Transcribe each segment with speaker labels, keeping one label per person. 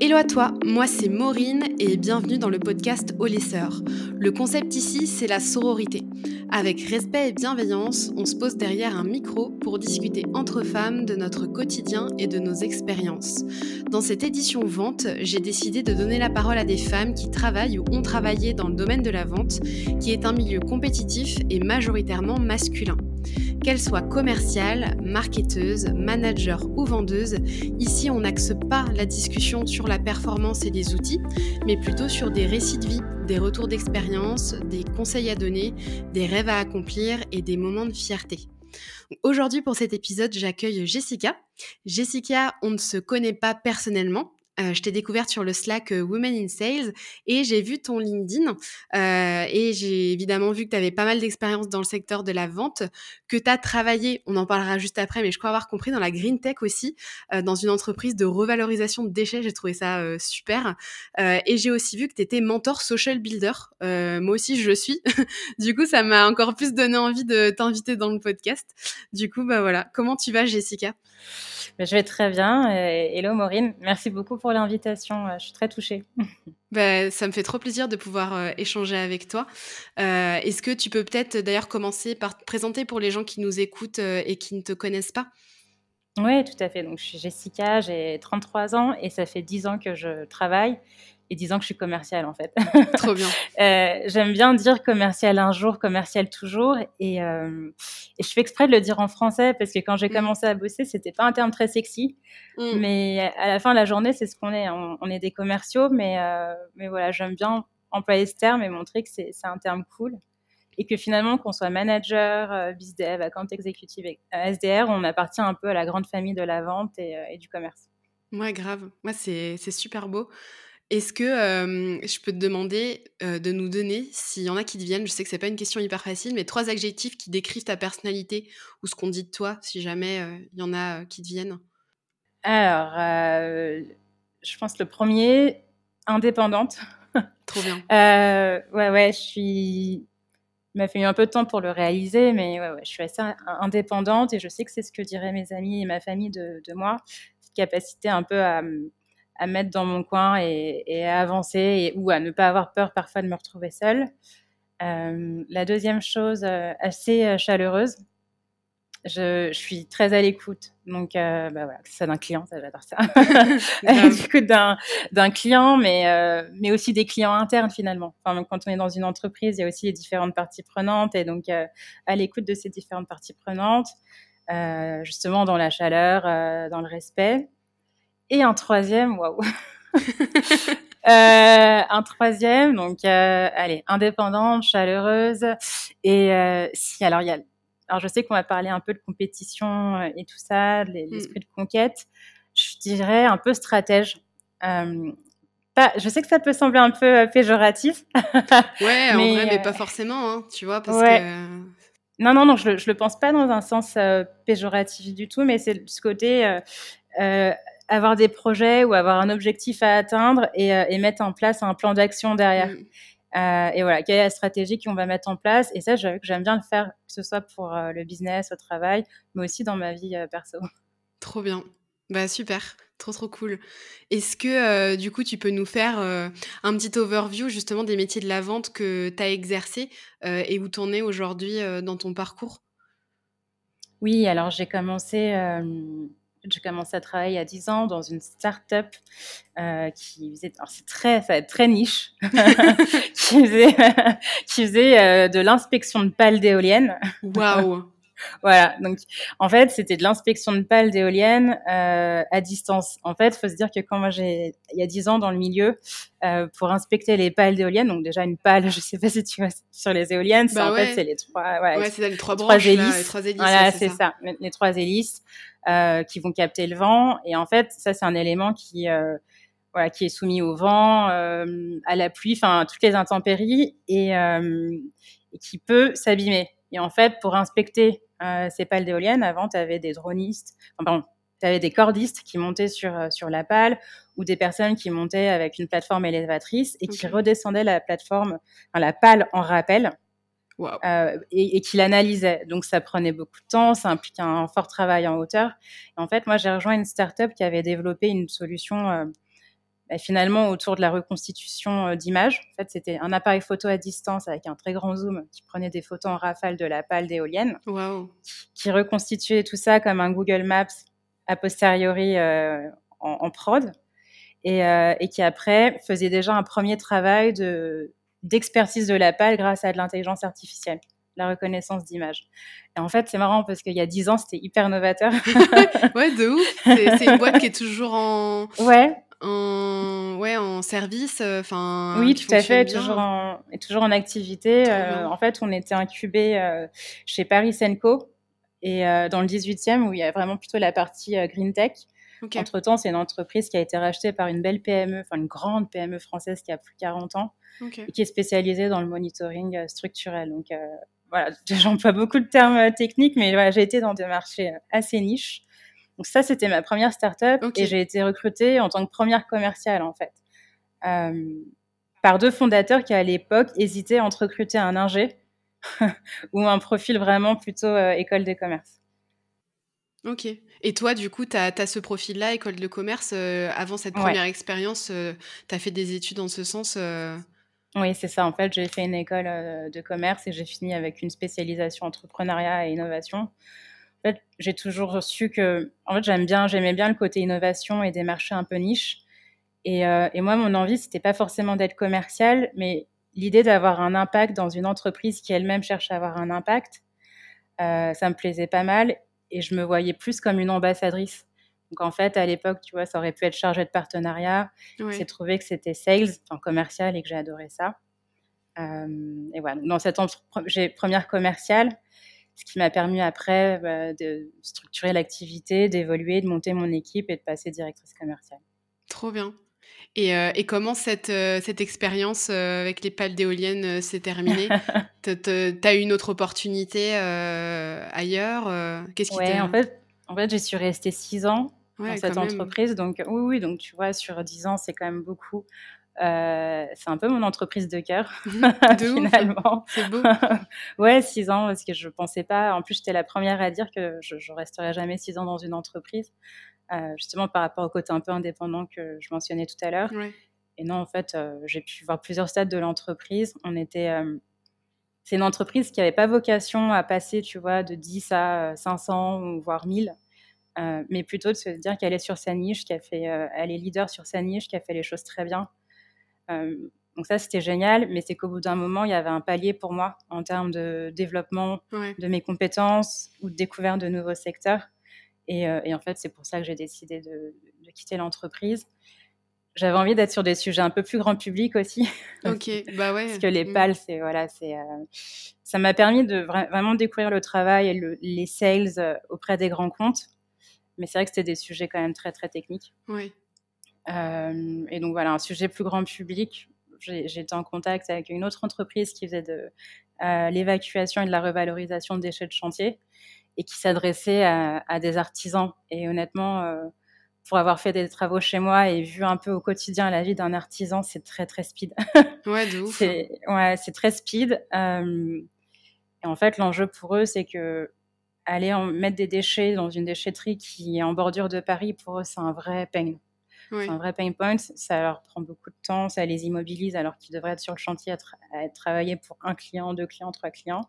Speaker 1: Hello à toi, moi c'est Maureen et bienvenue dans le podcast Au. Le concept ici, c'est la sororité. Avec respect et bienveillance, on se pose derrière un micro pour discuter entre femmes de notre quotidien et de nos expériences. Dans cette édition vente, j'ai décidé de donner la parole à des femmes qui travaillent ou ont travaillé dans le domaine de la vente, qui est un milieu compétitif et majoritairement masculin. Qu'elles soient commerciales, marketeuses, managers ou vendeuses, ici on n'axe pas la discussion sur la performance et les outils, mais plutôt sur des récits de vie, des retours d'expérience, des conseils à donner, des rêves à accomplir et des moments de fierté. Aujourd'hui pour cet épisode, j'accueille Jessica. Jessica, on ne se connaît pas personnellement, euh, je t'ai découverte sur le Slack euh, Women in Sales et j'ai vu ton LinkedIn euh, et j'ai évidemment vu que tu avais pas mal d'expérience dans le secteur de la vente, que tu as travaillé, on en parlera juste après, mais je crois avoir compris dans la green tech aussi, dans une entreprise de revalorisation de déchets. J'ai trouvé ça super. et j'ai aussi vu que tu étais mentor social builder. moi aussi, je le suis. du coup, ça m'a encore plus donné envie de t'inviter dans le podcast. Du coup, bah voilà. Comment tu vas, Jessica?
Speaker 2: Je vais très bien. Hello Maureen, merci beaucoup pour l'invitation. Euh, je suis très touchée.
Speaker 1: Ben, ça me fait trop plaisir de pouvoir euh, échanger avec toi. Euh, est-ce que tu peux peut-être d'ailleurs commencer par te présenter pour les gens qui nous écoutent et qui ne te connaissent pas?
Speaker 2: Oui, tout à fait. Donc, je suis Jessica, j'ai 33 ans et ça fait 10 ans que je travaille et disant que je suis commerciale en fait.
Speaker 1: Trop bien.
Speaker 2: euh, J'aime bien dire commercial un jour, commercial toujours, et, euh, et, je fais exprès de le dire en français parce que quand j'ai mm. commencé à bosser, c'était pas un terme très sexy, mm. mais à la fin de la journée, c'est ce qu'on est. On, on, est des commerciaux, mais euh, mais voilà, j'aime bien employer ce terme et montrer que c'est un terme cool et que finalement qu'on soit manager, bizdev, account exécutif, SDR, on appartient un peu à la grande famille de la vente et, et du commerce.
Speaker 1: Ouais, grave. Moi, c'est super beau. Est-ce que je peux te demander de nous donner, s'il y en a qui te viennent, je sais que c'est pas une question hyper facile, mais trois adjectifs qui décrivent ta personnalité ou ce qu'on dit de toi, si jamais il y en a qui te viennent
Speaker 2: Alors, je pense le premier, indépendante.
Speaker 1: Trop bien.
Speaker 2: ouais, ouais, je suis. Il m'a fallu un peu de temps pour le réaliser, mais ouais, ouais, je suis assez indépendante et je sais que c'est ce que diraient mes amis et ma famille de, de moi, cette capacité un peu à à mettre dans mon coin et, à avancer et, ou à ne pas avoir peur parfois de me retrouver seule. Euh, la deuxième chose, euh, assez euh, chaleureuse. Je, je, suis très à l'écoute. Donc, bah voilà, ça d'un client, ça j'adore ça. coup, d'un client, mais, mais aussi des clients internes finalement. Enfin, quand on est dans une entreprise, il y a aussi les différentes parties prenantes et donc à l'écoute de ces différentes parties prenantes, justement dans la chaleur, dans le respect. Et un troisième, waouh. Euh, un troisième, donc euh, allez, indépendante, chaleureuse. Et euh, si, alors il y a, alors je sais qu'on va parler un peu de compétition et tout ça, mm. l'esprit de conquête. Je dirais un peu stratège. Pas, je sais que ça peut sembler un peu péjoratif.
Speaker 1: ouais, en vrai, mais pas forcément, hein, tu vois, parce que.
Speaker 2: Non, non, non, je, je le pense pas dans un sens péjoratif du tout, mais c'est ce côté avoir des projets ou avoir un objectif à atteindre et, euh, et mettre en place un plan d'action derrière. Mm. Euh, et voilà, quelle est la stratégie qu'on va mettre en place? Et ça, j'avoue que j'aime bien le faire, que ce soit pour euh, le business, au travail, mais aussi dans ma vie perso.
Speaker 1: Trop bien. Bah super, trop trop cool. Est-ce que du coup tu peux nous faire un petit overview justement des métiers de la vente que tu as exercé et où tu en es aujourd'hui dans ton parcours?
Speaker 2: Oui, alors j'ai commencé j'ai commencé à travailler à 10 ans dans une start-up euh, qui faisait, c'est très, ça va être très niche, qui faisait euh, de l'inspection de pales d'éoliennes.
Speaker 1: Waouh
Speaker 2: voilà, donc en fait, c'était de l'inspection de pales d'éoliennes euh, à distance. En fait, faut se dire que quand moi j'ai, il y a dix ans dans le milieu, euh, pour inspecter les pales d'éoliennes, donc déjà une pale, je sais pas si tu vois sur les éoliennes,
Speaker 1: bah
Speaker 2: en fait c'est les trois,
Speaker 1: ouais, ouais c'est les trois branches, trois hélices, les trois hélices,
Speaker 2: voilà, c'est ça. les trois hélices euh, qui vont capter le vent. Et en fait, ça c'est un élément qui euh, voilà, qui est soumis au vent, à la pluie, enfin toutes les intempéries et, et qui peut s'abîmer. Et en fait, pour inspecter euh, ces pales d'éoliennes, avant, tu avais des dronistes, enfin, pardon, tu avais des cordistes qui montaient sur, euh, sur la pale ou des personnes qui montaient avec une plateforme élévatrice et qui redescendaient la plateforme, enfin, la pale en rappel. Euh, et, et qui l'analysaient. Donc ça prenait beaucoup de temps, ça impliquait un fort travail en hauteur. Et en fait, moi j'ai rejoint une startup qui avait développé une solution euh, bah, finalement autour de la reconstitution d'images. En fait, c'était un appareil photo à distance avec un très grand zoom qui prenait des photos en rafale de la pale d'éolienne, qui reconstituait tout ça comme un Google Maps a posteriori en, en, prod, et, et, qui après faisait déjà un premier travail de d'expertise de la pale grâce à de l'intelligence artificielle la reconnaissance d'image. Et en fait, c'est marrant parce qu'il y a dix ans, c'était hyper novateur.
Speaker 1: ouais, de ouf. C'est une boîte qui est toujours en.
Speaker 2: Ouais.
Speaker 1: En, ouais, en service, euh, enfin.
Speaker 2: oui, tout à fait, toujours en, toujours en activité. Euh, en fait, on était incubé euh, chez Paris Senco et dans le 18e où il y a vraiment plutôt la partie green tech. Entre temps, c'est une entreprise qui a été rachetée par une belle PME, enfin une grande PME française qui a plus de 40 ans et qui est spécialisée dans le monitoring structurel. Donc, voilà, j'emploie beaucoup de termes techniques, mais voilà, j'ai été dans des marchés assez niches. Donc ça, c'était ma première startup et j'ai été recrutée en tant que première commerciale en fait, euh, par deux fondateurs qui à l'époque hésitaient entre recruter un ingé ou un profil vraiment plutôt école de commerce.
Speaker 1: Ok. Et toi, du coup, tu as, ce profil-là, école de commerce. avant cette première expérience, tu as fait des études en ce sens
Speaker 2: oui, c'est ça. En fait, j'ai fait une école euh, de commerce et j'ai fini avec une spécialisation entrepreneuriat et innovation. En fait, j'ai toujours su que, en fait, j'aime bien, j'aimais bien le côté innovation et des marchés un peu niches. Et, euh, et moi, mon envie, c'était pas forcément d'être commercial, mais l'idée d'avoir un impact dans une entreprise qui elle-même cherche à avoir un impact, euh, ça me plaisait pas mal et je me voyais plus comme une ambassadrice. Donc en fait, à l'époque, tu vois, ça aurait pu être chargé de partenariat. J'ai trouvé que c'était sales, enfin commercial, et que j'ai adoré ça. Euh, et voilà, dans cette première commerciale, ce qui m'a permis après bah, de structurer l'activité, d'évoluer, de monter mon équipe et de passer directrice commerciale.
Speaker 1: Trop bien. Et, euh, et, comment cette, euh, cette expérience avec les pales d'éoliennes s'est terminée? Tu as eu une autre opportunité ailleurs Qu'est-ce qui
Speaker 2: ouais, en fait, en fait, j'y suis restée six ans dans cette entreprise. Donc, oui, oui, donc tu vois, sur 10 ans, c'est quand même beaucoup. Euh, c'est un peu mon entreprise de cœur, finalement.
Speaker 1: C'est beau.
Speaker 2: ouais, 6 ans, parce que je pensais pas. En plus, j'étais la première à dire que je, je resterais jamais 6 ans dans une entreprise, euh, justement par rapport au côté un peu indépendant que je mentionnais tout à l'heure. Et non, en fait, euh, j'ai pu voir plusieurs stades de l'entreprise. On était. c'est une entreprise qui n'avait pas vocation à passer, tu vois, de 10 à 500 voire 1000. Euh, mais plutôt de se dire qu'elle est sur sa niche, qu'elle fait, elle est leader sur sa niche, qu'elle fait les choses très bien. Euh, donc ça, c'était génial, mais c'est qu'au bout d'un moment, il y avait un palier pour moi en termes de développement de mes compétences ou de découverte de nouveaux secteurs. Et, en fait, c'est pour ça que j'ai décidé de, quitter l'entreprise. J'avais envie d'être sur des sujets un peu plus grand public aussi.
Speaker 1: Ok, bah ouais.
Speaker 2: Parce que les mm. pales, c'est voilà, c'est ça m'a permis de vraiment découvrir le travail et les sales auprès des grands comptes. Mais c'est vrai que c'était des sujets quand même très, très techniques.
Speaker 1: Oui.
Speaker 2: Euh, et donc voilà, un sujet plus grand public. J'étais en contact avec une autre entreprise qui faisait de euh, l'évacuation et de la revalorisation de déchets de chantier et qui s'adressait à, des artisans. Et honnêtement, euh, pour avoir fait des travaux chez moi et vu un peu au quotidien la vie d'un artisan, c'est très très speed.
Speaker 1: Ouais, de ouf.
Speaker 2: c'est ouais, très speed. et en fait, l'enjeu pour eux, c'est que aller en mettre des déchets dans une déchetterie qui est en bordure de Paris, pour eux, c'est un vrai C'est un vrai pain point. Ça leur prend beaucoup de temps, ça les immobilise alors qu'ils devraient être sur le chantier à, travailler pour un client, deux clients, trois clients.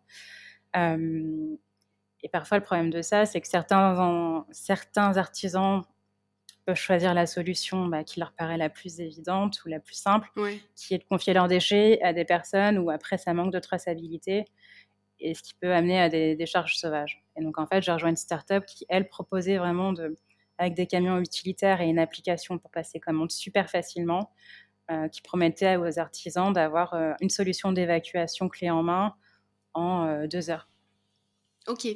Speaker 2: Euh, et parfois, le problème de ça, c'est que certains, certains artisans peuvent choisir la solution bah, qui leur paraît la plus évidente ou la plus simple, qui est de confier leurs déchets à des personnes où après ça manque de traçabilité et ce qui peut amener à des, charges sauvages. Et donc, en fait, j'ai rejoint une startup qui, elle, proposait vraiment, de, avec des camions utilitaires et une application pour passer commande super facilement, euh, qui promettait aux artisans d'avoir euh, une solution d'évacuation clé en main en euh, deux heures.
Speaker 1: Ok.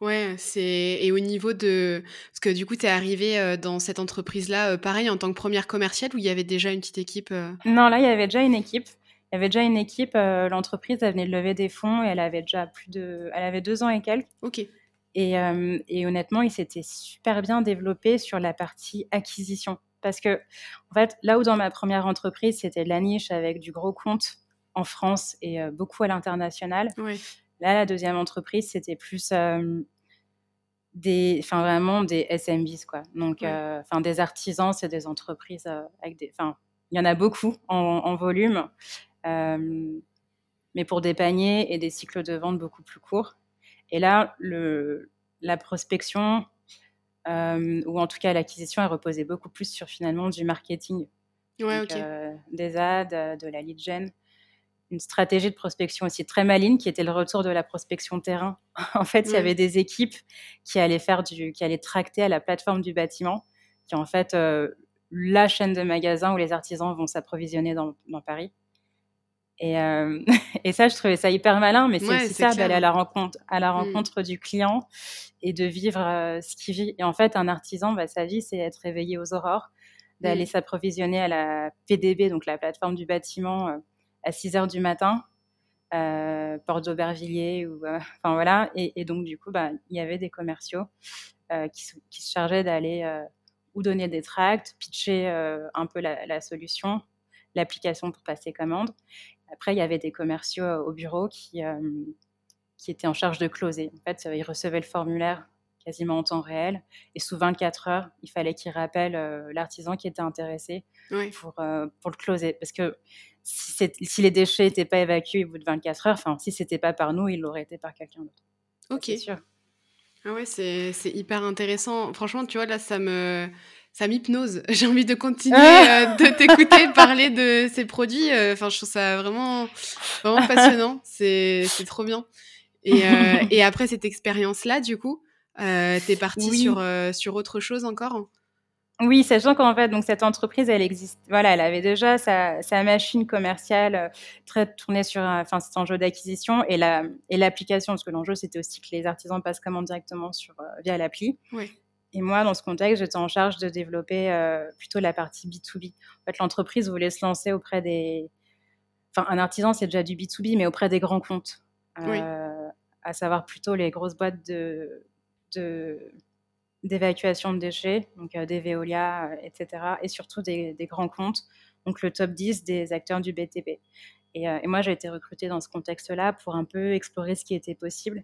Speaker 1: Ouais, c'est et au niveau de parce que du coup tu es arrivé dans cette entreprise là pareil en tant que première commerciale où il y avait déjà une petite équipe
Speaker 2: Non, là il y avait déjà une équipe. Il y avait déjà une équipe, l'entreprise, elle venait de lever des fonds et elle avait déjà plus de. Elle avait deux ans et quelques.
Speaker 1: Ok.
Speaker 2: Et, euh, et honnêtement, il s'était super bien développé sur la partie acquisition. Parce que, en fait, là où dans ma première entreprise, c'était de la niche avec du gros compte en France et euh, beaucoup à l'international.
Speaker 1: Oui.
Speaker 2: Là, la deuxième entreprise, c'était plus des, enfin vraiment des SMBs quoi. Donc, enfin des artisans, c'est des entreprises avec des, enfin il y en a beaucoup en, volume, mais pour des paniers et des cycles de vente beaucoup plus courts. Et là, le, la prospection, ou en tout cas l'acquisition, elle reposait beaucoup plus sur finalement du marketing, des ads, de la lead gen une stratégie de prospection aussi très maligne qui était le retour de la prospection terrain. en fait, il y avait des équipes qui allaient faire du, qui allaient tracter à la plateforme du bâtiment, qui est en fait euh, la chaîne de magasins où les artisans vont s'approvisionner dans, Paris. Et, euh, et, ça, je trouvais ça hyper malin, mais c'est aussi ça d'aller à la rencontre, à la mm. rencontre du client et de vivre euh, ce qu'il vit. Et en fait, un artisan, bah, sa vie, c'est être réveillé aux aurores, d'aller mm. s'approvisionner à la PDB, donc la plateforme du bâtiment à 6 heures du matin, euh, porte d'Aubervilliers, ou, euh, enfin voilà. Et, donc, du coup, bah, il y avait des commerciaux euh, qui, se chargeaient d'aller ou donner des tracts, pitcher un peu la, solution, l'application pour passer commande. Après, il y avait des commerciaux au bureau qui, qui étaient en charge de closer. En fait, ils recevaient le formulaire quasiment en temps réel. Et sous 24 heures, il fallait qu'ils rappellent l'artisan qui était intéressé pour, pour le closer. Parce que si, les déchets n'étaient pas évacués au bout de 24 heures, enfin, si c'était pas par nous, il l'aurait été par quelqu'un d'autre.
Speaker 1: Ok. C'est sûr. Ah ouais, c'est hyper intéressant. Franchement, tu vois, là, ça me ça m'hypnose. J'ai envie de continuer ah euh, de t'écouter parler de ces produits. Euh, enfin, je trouve ça vraiment, vraiment passionnant. C'est trop bien. Et, euh, et, après cette expérience-là, du coup, euh, t'es partie sur, sur autre chose encore?
Speaker 2: Oui, sachant qu'en fait, donc cette entreprise, elle existe. Voilà, elle avait déjà sa, machine commerciale très tournée sur, enfin, c'est un jeu d'acquisition et la et l'application, parce que l'enjeu c'était aussi que les artisans passent commande directement sur euh, via l'appli. Oui. Et moi, dans ce contexte, j'étais en charge de développer euh, plutôt la partie B2B. En fait, l'entreprise voulait se lancer auprès des. Enfin, un artisan, c'est déjà du B2B, mais auprès des grands comptes. Oui. À savoir plutôt les grosses boîtes de, d'évacuation de déchets, donc euh, des Veolia, euh, etc. Et surtout des, grands comptes, donc le top 10 des acteurs du BTP. Euh, et, moi, j'ai été recrutée dans ce contexte-là pour un peu explorer ce qui était possible.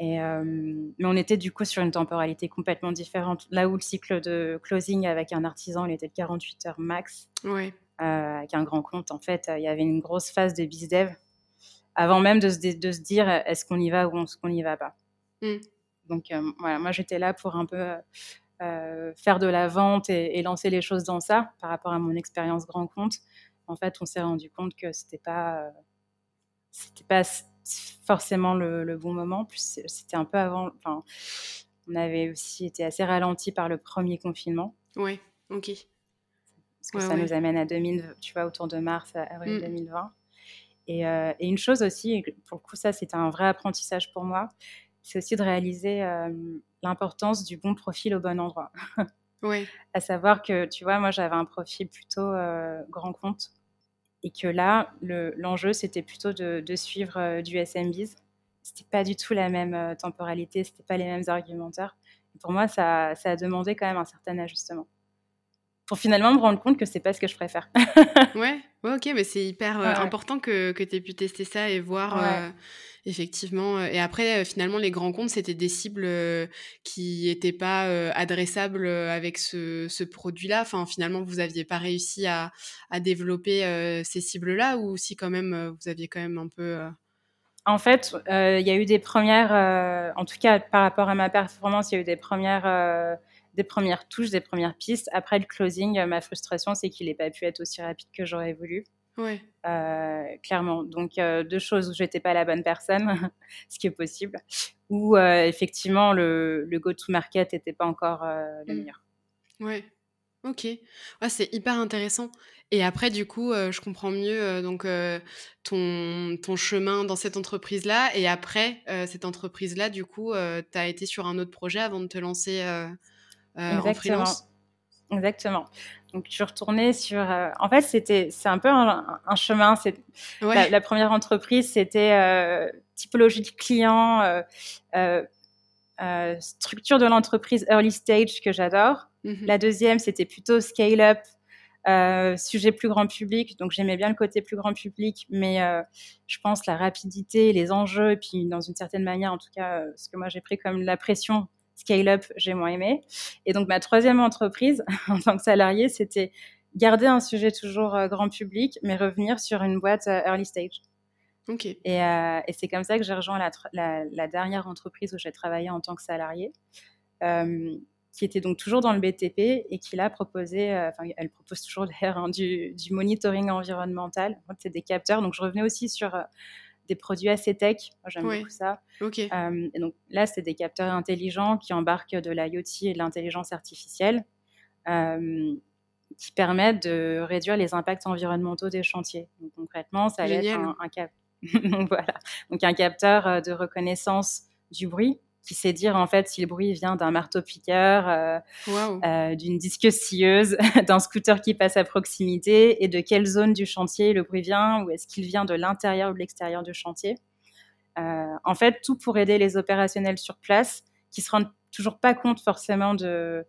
Speaker 2: Et, mais on était du coup sur une temporalité complètement différente. Là où le cycle de closing avec un artisan, il était de 48 heures max. Ouais. avec un grand compte, en fait, il y avait une grosse phase de bizdev avant même de se, de se dire est-ce qu'on y va ou est-ce qu'on n'y va pas. Mm. Donc euh, voilà, moi j'étais là pour un peu euh, faire de la vente et, lancer les choses dans ça par rapport à mon expérience grand compte. En fait, on s'est rendu compte que c'était pas euh, c'était pas forcément le, bon moment. Plus c'était un peu avant. Enfin, on avait aussi été assez ralenti par le premier confinement.
Speaker 1: Oui, ok.
Speaker 2: Parce que ça nous amène à 2000, tu vois, autour de mars, avril 2020. Mm. Et, et, une chose aussi, pour le coup, ça, c'était un vrai apprentissage pour moi, c'est aussi de réaliser l'importance du bon profil au bon endroit. oui. À savoir que, tu vois, moi, j'avais un profil plutôt grand compte et que là, l'enjeu, c'était plutôt de, suivre du SMBs. C'était pas du tout la même temporalité, c'était pas les mêmes argumentaires. pour moi, ça, ça a demandé quand même un certain ajustement pour finalement me rendre compte que c'est pas ce que je préfère.
Speaker 1: ouais, ok, mais c'est hyper important que, que tu aies pu tester ça et voir Effectivement. Et après, finalement, les grands comptes, c'était des cibles qui n'étaient pas adressables avec ce, produit-là. Enfin, finalement, vous n'aviez pas réussi à, développer ces cibles-là ou si quand même, vous aviez quand même un peu...
Speaker 2: En fait, il y a eu des premières, en tout cas par rapport à ma performance, il y a eu des premières, des premières touches, des premières pistes. Après le closing, ma frustration, c'est qu'il n'ait pas pu être aussi rapide que j'aurais voulu. Ouais. Euh, clairement. Donc, euh, deux choses où j'étais pas la bonne personne, ce qui est possible, ou euh, effectivement le, le go-to-market n'était pas encore le mmh. meilleur.
Speaker 1: Ouais. Ok. c'est hyper intéressant. Et après, du coup, je comprends mieux donc ton, ton chemin dans cette entreprise-là. Et après cette entreprise-là, du coup, tu as été sur un autre projet avant de te lancer en freelance.
Speaker 2: Exactement. Donc, je suis retournée sur. Euh, en fait, c'était, c'est un peu un, chemin. C'est la, première entreprise, c'était euh, typologie de client, euh, structure de l'entreprise early stage que j'adore. Mhm. La deuxième, c'était plutôt scale up, sujet plus grand public. Donc, j'aimais bien le côté plus grand public, mais je pense la rapidité, les enjeux, et puis dans une certaine manière, en tout cas, ce que moi j'ai pris comme la pression scale-up, j'ai moins aimé. Et donc, ma troisième entreprise en tant que salarié, c'était garder un sujet toujours grand public, mais revenir sur une boîte early stage.
Speaker 1: Ok.
Speaker 2: Et, et c'est comme ça que j'ai rejoint la, la, la, dernière entreprise où j'ai travaillé en tant que salarié qui était donc toujours dans le BTP et qui l'a proposé, euh, enfin, elle propose toujours d'ailleurs hein, du, du, monitoring environnemental. C'est des capteurs. Donc, je revenais aussi sur euh, des produits assez tech. Moi, j'aime beaucoup ça.
Speaker 1: Euh,
Speaker 2: et donc là, c'est des capteurs intelligents qui embarquent de l'IoT et de l'intelligence artificielle qui permettent de réduire les impacts environnementaux des chantiers. Donc, concrètement, ça va être un, un cap... donc, voilà. donc, un capteur de reconnaissance du bruit qui sait dire en fait si le bruit vient d'un marteau-piqueur, euh, euh, d'une disque scieuse, d'un scooter qui passe à proximité et de quelle zone du chantier le bruit vient ou est-ce qu'il vient de l'intérieur ou de l'extérieur du chantier. Euh, en fait, tout pour aider les opérationnels sur place qui se rendent toujours pas compte forcément de,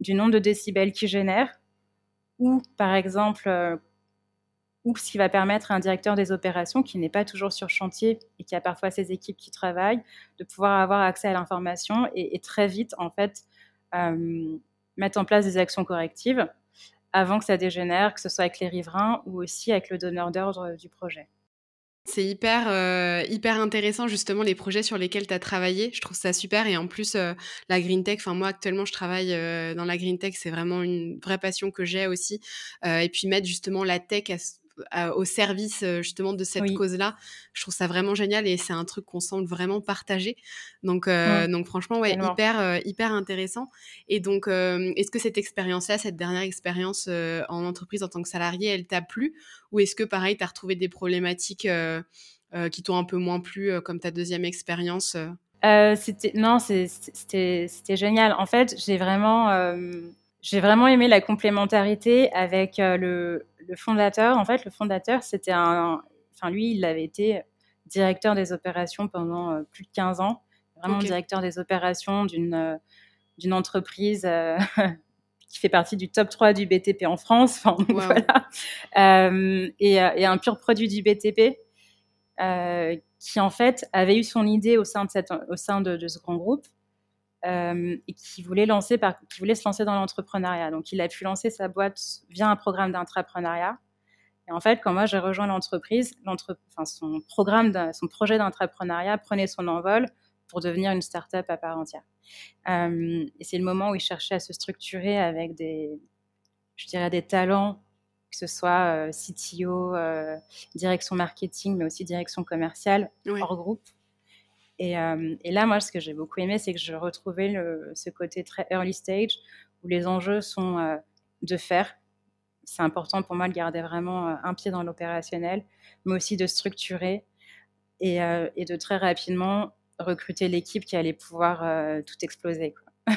Speaker 2: du nombre de décibels qu'ils génèrent ou par exemple ou ce qui va permettre à un directeur des opérations qui n'est pas toujours sur chantier et qui a parfois ses équipes qui travaillent, de pouvoir avoir accès à l'information et, très vite, en fait, euh, mettre en place des actions correctives avant que ça dégénère, que ce soit avec les riverains ou aussi avec le donneur d'ordre du projet.
Speaker 1: C'est hyper, euh, hyper intéressant justement les projets sur lesquels tu as travaillé. Je trouve ça super. Et en plus, euh, la Green Tech, enfin moi actuellement je travaille dans la Green Tech, c'est vraiment une vraie passion que j'ai aussi. et puis mettre justement la tech à, au service justement de cette cause-là. Je trouve ça vraiment génial et c'est un truc qu'on semble vraiment partager. Donc, donc franchement, ouais, hyper, hyper intéressant. Et donc, est-ce que cette expérience-là, cette dernière expérience en entreprise en tant que salarié, elle t'a plu? Ou est-ce que pareil, tu as retrouvé des problématiques qui t'ont un peu moins plu comme ta deuxième expérience
Speaker 2: c'était non, c'était génial. En fait, j'ai vraiment j'ai vraiment aimé la complémentarité avec le, le fondateur, en fait, le fondateur, c'était un. Enfin, lui, il avait été directeur des opérations pendant euh, plus de 15 ans, vraiment directeur des opérations d'une euh, d'une entreprise euh, qui fait partie du top 3 du BTP en France. Enfin, voilà. et, et, un pur produit du BTP qui, en fait, avait eu son idée au sein de, cette, au sein de, de ce grand groupe. Et qui voulait, lancer par, qui voulait se lancer dans l'entrepreneuriat. Donc, il a pu lancer sa boîte via un programme d'entrepreneuriat. Et en fait, quand moi j'ai rejoint l'entreprise, enfin, son programme, son projet d'entrepreneuriat prenait son envol pour devenir une start-up à part entière. Euh, et c'est le moment où il cherchait à se structurer avec des, je dirais, des talents, que ce soit euh, CTO, euh, direction marketing, mais aussi direction commerciale, hors groupe. Et, et, là, moi, ce que j'ai beaucoup aimé, c'est que je retrouvais le, ce côté très early stage où les enjeux sont de faire, c'est important pour moi de garder vraiment euh, un pied dans l'opérationnel, mais aussi de structurer et, euh, et de très rapidement recruter l'équipe qui allait pouvoir euh, tout exploser.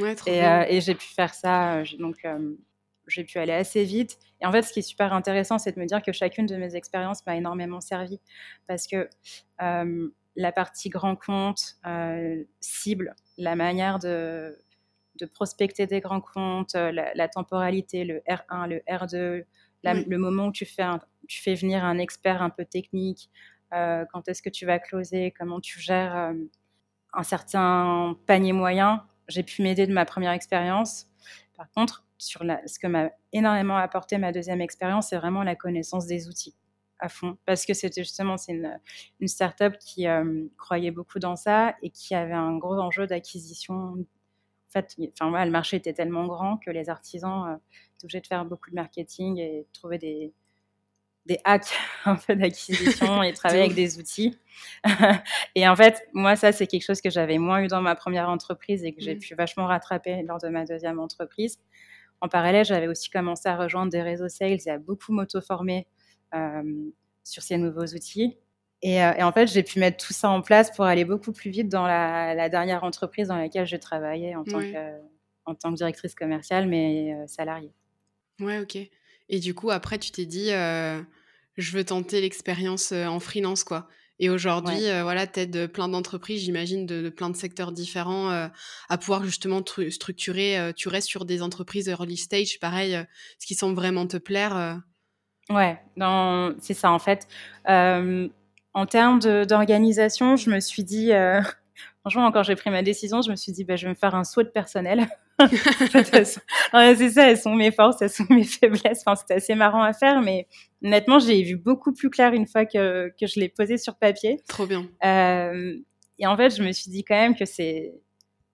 Speaker 1: Ouais,
Speaker 2: et, et j'ai pu faire ça, donc j'ai pu aller assez vite. Et en fait, ce qui est super intéressant, c'est de me dire que chacune de mes expériences m'a énormément servi parce que la partie grand compte, cible, la manière de de prospecter des grands comptes, euh, la, temporalité, le R1, le R2, le moment où tu fais, tu fais venir un expert un peu technique, euh, quand est-ce que tu vas closer, comment tu gères euh, un certain panier moyen. J'ai pu m'aider de ma première expérience. Par contre, sur ce que m'a énormément apporté ma deuxième expérience, c'est vraiment la connaissance des outils à fond. Parce que c'était justement c'est une, une start-up qui croyait beaucoup dans ça et qui avait un gros enjeu d'acquisition fait, enfin, le marché était tellement grand que les artisans euh, étaient obligés de faire beaucoup de marketing et de trouver des, des hacks un peu d'acquisition et travailler avec des outils. et en fait, moi, ça, c'est quelque chose que j'avais moins eu dans ma première entreprise et que j'ai mmh. pu vachement rattraper lors de ma deuxième entreprise. En parallèle, j'avais aussi commencé à rejoindre des réseaux sales et à beaucoup m'auto-former euh, sur ces nouveaux outils. Euh, et, en fait, j'ai pu mettre tout ça en place pour aller beaucoup plus vite dans la, dernière entreprise dans laquelle je travaillais en tant, que, en tant que directrice commerciale, mais euh, salariée.
Speaker 1: Ouais, ok. Et du coup, après, tu t'es dit, euh, je veux tenter l'expérience en freelance, quoi. Et aujourd'hui, voilà, tu aides plein d'entreprises, j'imagine, de, plein de secteurs différents à pouvoir justement structurer. tu restes sur des entreprises early stage, pareil, ce qui semble vraiment te plaire.
Speaker 2: Ouais, c'est ça en fait en termes d'organisation, je me suis dit, euh, franchement, quand j'ai pris ma décision, je me suis dit, bah, je vais me faire un saut de personnel. c'est ça, elles sont mes forces, elles sont mes faiblesses. Enfin, c'était assez marrant à faire, mais honnêtement, j'ai vu beaucoup plus clair une fois que, que je l'ai posé sur papier.
Speaker 1: Trop bien.
Speaker 2: Euh, et en fait, je me suis dit quand même que c'est,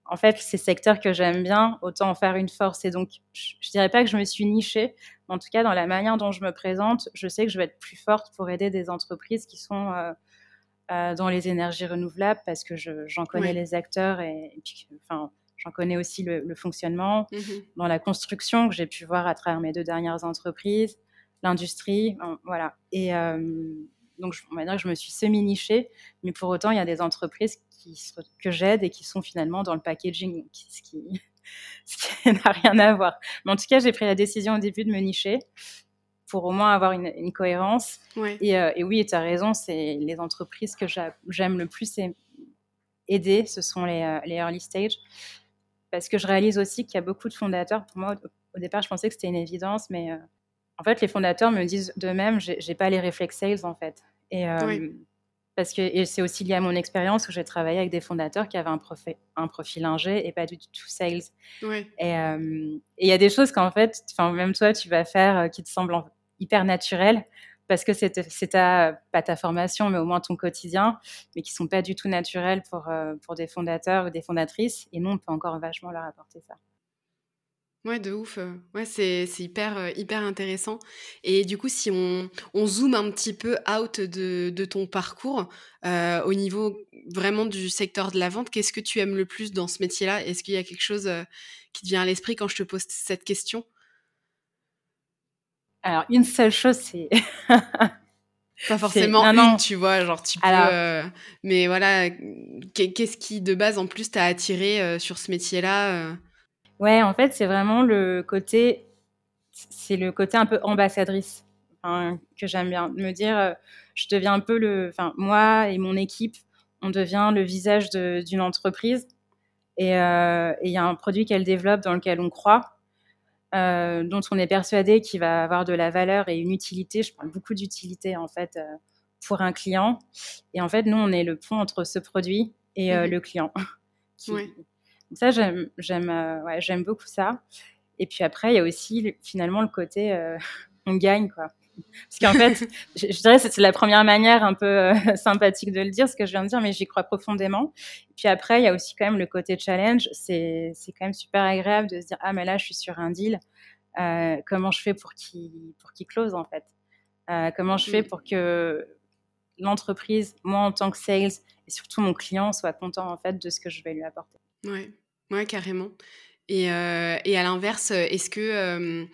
Speaker 2: en fait, ces secteurs que j'aime bien, autant en faire une force. Et donc, je, je, dirais pas que je me suis nichée, en tout cas, dans la manière dont je me présente, je sais que je vais être plus forte pour aider des entreprises qui sont euh, euh, dans les énergies renouvelables parce que j'en connais les acteurs et, et puis, enfin, j'en connais aussi le, le fonctionnement.
Speaker 1: Mmh
Speaker 2: Dans la construction que j'ai pu voir à travers mes deux dernières entreprises, l'industrie, voilà. Et euh, donc, on va dire que je me suis semi-nichée, mais pour autant, il y a des entreprises qui, que j'aide et qui sont finalement dans le packaging, ce qui, ce qui n'a rien à voir. Mais en tout cas, j'ai pris la décision au début de me nicher pour au moins avoir une, une cohérence.
Speaker 1: Ouais.
Speaker 2: Et, euh, et, oui, tu as raison, c'est les entreprises que j'aime le plus aider, ce sont les, euh, les, early stage. Parce que je réalise aussi qu'il y a beaucoup de fondateurs. Pour moi, au, au départ, je pensais que c'était une évidence, mais euh, en fait, les fondateurs me disent d'eux-mêmes, j'ai pas les réflexes sales, en fait. Et,
Speaker 1: oui.
Speaker 2: Parce que c'est aussi lié à mon expérience où j'ai travaillé avec des fondateurs qui avaient un, profil, un profil ingé et pas du tout sales.
Speaker 1: Oui.
Speaker 2: Et il y a des choses qu'en fait, même toi, tu vas faire euh, qui te semblent hyper naturelles parce que c'est ta, pas ta formation, mais au moins ton quotidien, mais qui sont pas du tout naturelles pour, euh, pour des fondateurs ou des fondatrices. Et nous, on peut encore vachement leur apporter ça.
Speaker 1: Ouais, de ouf. Ouais, c'est hyper, euh, hyper intéressant. Et du coup, si on, on zoome un petit peu out de, de ton parcours, euh, au niveau vraiment du secteur de la vente, qu'est-ce que tu aimes le plus dans ce métier-là? Est-ce qu'il y a quelque chose euh, qui te vient à l'esprit quand je te pose cette question?
Speaker 2: Alors, une seule chose, c'est...
Speaker 1: Pas forcément non, une, tu vois, genre tu peux... Alors... mais voilà, qu'est-ce qui de base en plus t'a attiré sur ce métier-là
Speaker 2: Ouais, en fait, c'est vraiment le côté, c'est le côté un peu ambassadrice que j'aime bien. Me dire, euh, je deviens un peu le, enfin, moi et mon équipe, on devient le visage d'une entreprise et euh, il y a un produit qu'elle développe dans lequel on croit, euh, dont on est persuadé qu'il va avoir de la valeur et une utilité. Je parle beaucoup d'utilité en fait euh, pour un client. Et en fait, nous, on est le pont entre ce produit et mmh. le client.
Speaker 1: Qui, ouais.
Speaker 2: Ça, j'aime, j'aime, euh, ouais, j'aime beaucoup ça. Et puis après, il y a aussi finalement le côté euh, on gagne, quoi. Parce qu'en fait, je, je, dirais que c'est la première manière un peu euh, sympathique de le dire, ce que je viens de dire, mais j'y crois profondément. Et puis après, il y a aussi quand même le côté challenge. C'est, c'est quand même super agréable de se dire ah mais là, je suis sur un deal. Euh, comment je fais pour qu'il pour qu'il close en fait? Euh, Comment je fais pour que l'entreprise, moi en tant que sales et surtout mon client soit content en fait de ce que je vais lui apporter?
Speaker 1: Ouais. Ouais, carrément. Et, euh, et à l'inverse, est-ce que euh,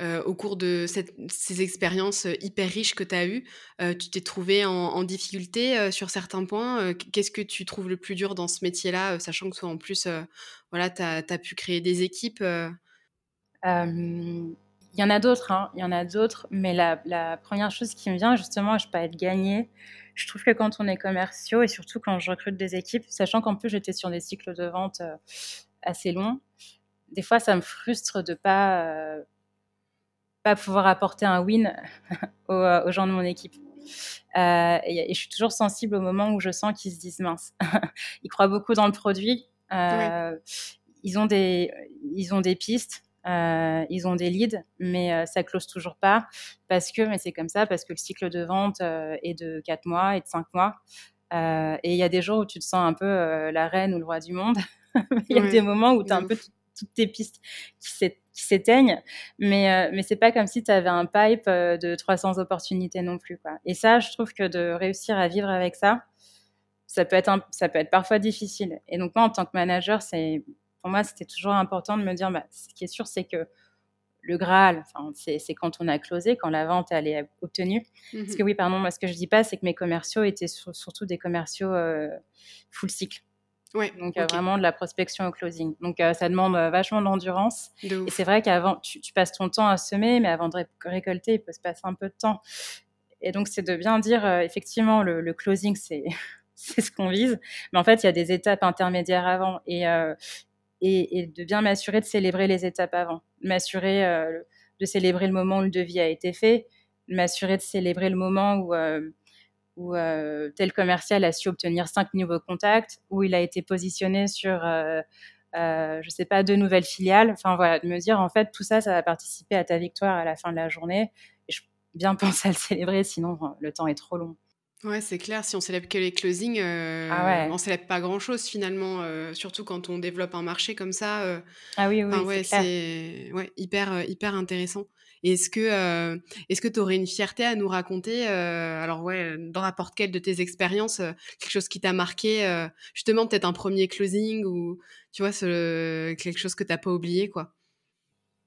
Speaker 1: euh, au cours de ces expériences hyper riches que tu as eues, tu t'es trouvé en, difficulté sur certains points Qu'est-ce que tu trouves le plus dur dans ce métier-là, sachant que toi, en plus, voilà, tu as, pu créer des équipes
Speaker 2: Il y en a d'autres, hein, il y en a d'autres, mais la, la, première chose qui me vient, justement, je peux être gagnée. Je trouve que quand on est commerciaux et surtout quand je recrute des équipes, sachant qu'en plus j'étais sur des cycles de vente assez long. Des fois, ça me frustre de pas euh, pas pouvoir apporter un win aux, aux, gens de mon équipe. Euh, et, et, je suis toujours sensible au moment où je sens qu'ils se disent mince. ils croient beaucoup dans le produit. Euh, oui. Ils ont des ils ont des pistes. Euh, ils ont des leads, mais euh, ça close toujours pas parce que, mais c'est comme ça, parce que le cycle de vente euh, est de 4 mois et de 5 mois. et il y a des jours où tu te sens un peu la reine ou le roi du monde. Il y a ouais. des moments où tu as un peu toutes tes pistes qui s'éteignent, mais, euh, mais c'est pas comme si tu avais un pipe euh, de 300 opportunités non plus. Quoi. Et ça, je trouve que de réussir à vivre avec ça, ça peut être, un, ça peut être parfois difficile. Et donc, moi, en tant que manager, c'est, pour moi, c'était toujours important de me dire, bah, ce qui est sûr, c'est que le Graal, c'est quand on a closé, quand la vente elle est obtenue. Mmh. Parce que oui, pardon, moi ce que je dis pas, c'est que mes commerciaux étaient sur, surtout des commerciaux euh, full cycle.
Speaker 1: Ouais,
Speaker 2: donc
Speaker 1: okay.
Speaker 2: euh, vraiment de la prospection au closing. Donc euh, ça demande vachement d'endurance.
Speaker 1: De
Speaker 2: et c'est vrai qu'avant, tu, tu, passes ton temps à semer, mais avant de ré récolter, il peut se passer un peu de temps. Et donc c'est de bien dire, effectivement, le, le closing, c'est c'est ce qu'on vise, mais en fait, il y a des étapes intermédiaires avant. Et, euh, et, de bien m'assurer de célébrer les étapes avant. M'assurer euh, de célébrer le moment où le devis a été fait, m'assurer de célébrer le moment où où tel commercial a su obtenir cinq nouveaux contacts, où il a été positionné sur, euh, je sais pas, deux nouvelles filiales. Enfin voilà, de me dire en fait tout ça, ça va participer à ta victoire à la fin de la journée. Et je bien penser à le célébrer, sinon le temps est trop long.
Speaker 1: Ouais, c'est clair. Si on célèbre que les closings, euh, ah on célèbre pas grand-chose finalement, euh, surtout quand on développe un marché comme ça. Euh,
Speaker 2: ah oui, oui,
Speaker 1: c'est ouais, hyper, euh, hyper intéressant. Est-ce que est-ce que tu aurais une fierté à nous raconter Alors ouais, dans n'importe quelle de tes expériences, quelque chose qui t'a marqué, justement peut-être un premier closing ou tu vois ce, quelque chose que t'as pas oublié quoi?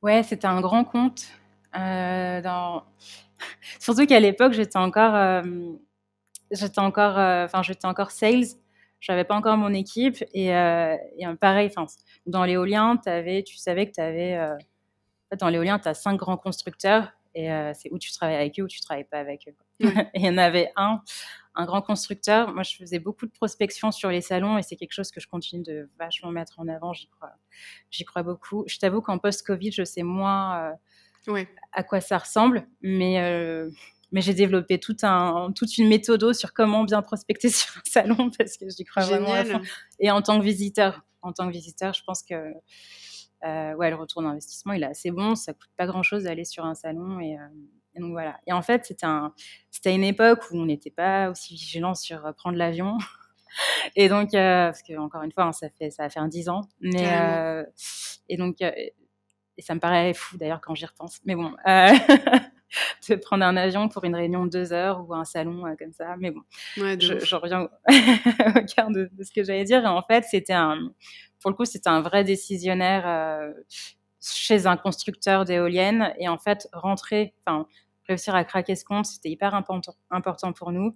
Speaker 2: Ouais, c'était un grand compte. dans... Surtout qu'à l'époque, j'étais encore j'étais encore, euh, enfin, j'étais encore sales. J'avais pas encore mon équipe et, euh, et pareil, enfin, dans l'éolien, avais, tu savais que tu avais, euh, dans l'éolien, tu as cinq grands constructeurs et c'est où tu travailles avec eux ou tu travailles pas avec eux. et il y en avait un, un grand constructeur. Moi, je faisais beaucoup de prospection sur les salons et c'est quelque chose que je continue de vachement mettre en avant. J'y crois, j'y crois beaucoup. Je t'avoue qu'en post-Covid, je sais moins ouais. à quoi ça ressemble, mais mais j'ai développé tout un, toute une méthode sur comment bien prospecter sur un salon parce que j'y crois vraiment à fond. Et en tant que visiteur, en tant que visiteur, je pense que euh, ouais, le retour d'investissement, il est assez bon. Ça coûte pas grand chose d'aller sur un salon et, euh, donc voilà. Et en fait, c'était un, c'était une époque où on n'était pas aussi vigilant sur euh, prendre l'avion. et donc, parce que encore une fois, hein, ça fait, ça va faire 10 ans. Mais et donc, et ça me paraît fou d'ailleurs quand j'y repense. Mais bon. de prendre un avion pour une réunion de deux heures ou un salon euh, comme ça. Mais bon, je, reviens au, cœur de, ce que j'allais dire. Et en fait, c'était un, pour le coup, c'était un vrai décisionnaire euh, chez un constructeur d'éoliennes. Et en fait, rentrer, enfin, réussir à craquer ce compte, c'était hyper important, important pour nous.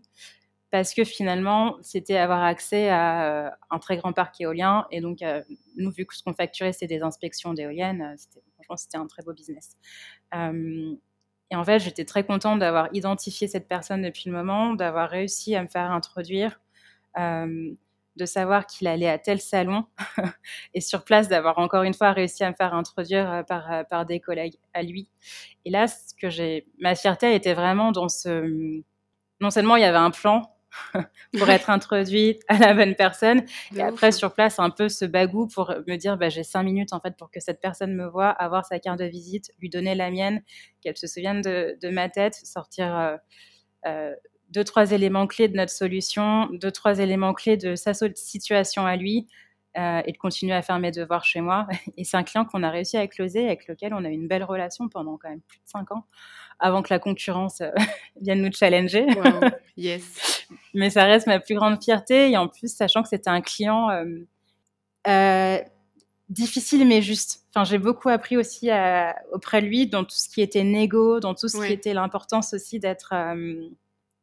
Speaker 2: Parce que finalement, c'était avoir accès à euh, un très grand parc éolien. Et donc, nous, vu que ce qu'on facturait, c'était des inspections d'éoliennes, franchement, c'était un très beau business. Et en fait, j'étais très contente d'avoir identifié cette personne depuis le moment, d'avoir réussi à me faire introduire, euh, de savoir qu'il allait à tel salon et sur place d'avoir encore une fois réussi à me faire introduire euh, par, euh, par des collègues à lui. Et là, ce que ma fierté était vraiment dans ce, non seulement il y avait un plan, pour être introduite à la bonne personne. et après, sur place, un peu ce bagou pour me dire, bah, j'ai cinq minutes en fait pour que cette personne me voit, avoir sa carte de visite, lui donner la mienne, qu'elle se souvienne de, ma tête, sortir euh, euh, deux, trois éléments clés de notre solution, deux, trois éléments clés de sa situation à lui. Euh, et de continuer à faire mes devoirs chez moi. Et c'est un client qu'on a réussi à closer, avec lequel on a eu une belle relation pendant quand même plus de cinq ans, avant que la concurrence vienne nous challenger.
Speaker 1: Yes.
Speaker 2: mais ça reste ma plus grande fierté. Et en plus, sachant que c'était un client euh, euh, difficile mais juste. Enfin, j'ai beaucoup appris aussi auprès de lui dans tout ce qui était négo, dans tout ce qui était l'importance aussi d'être, euh,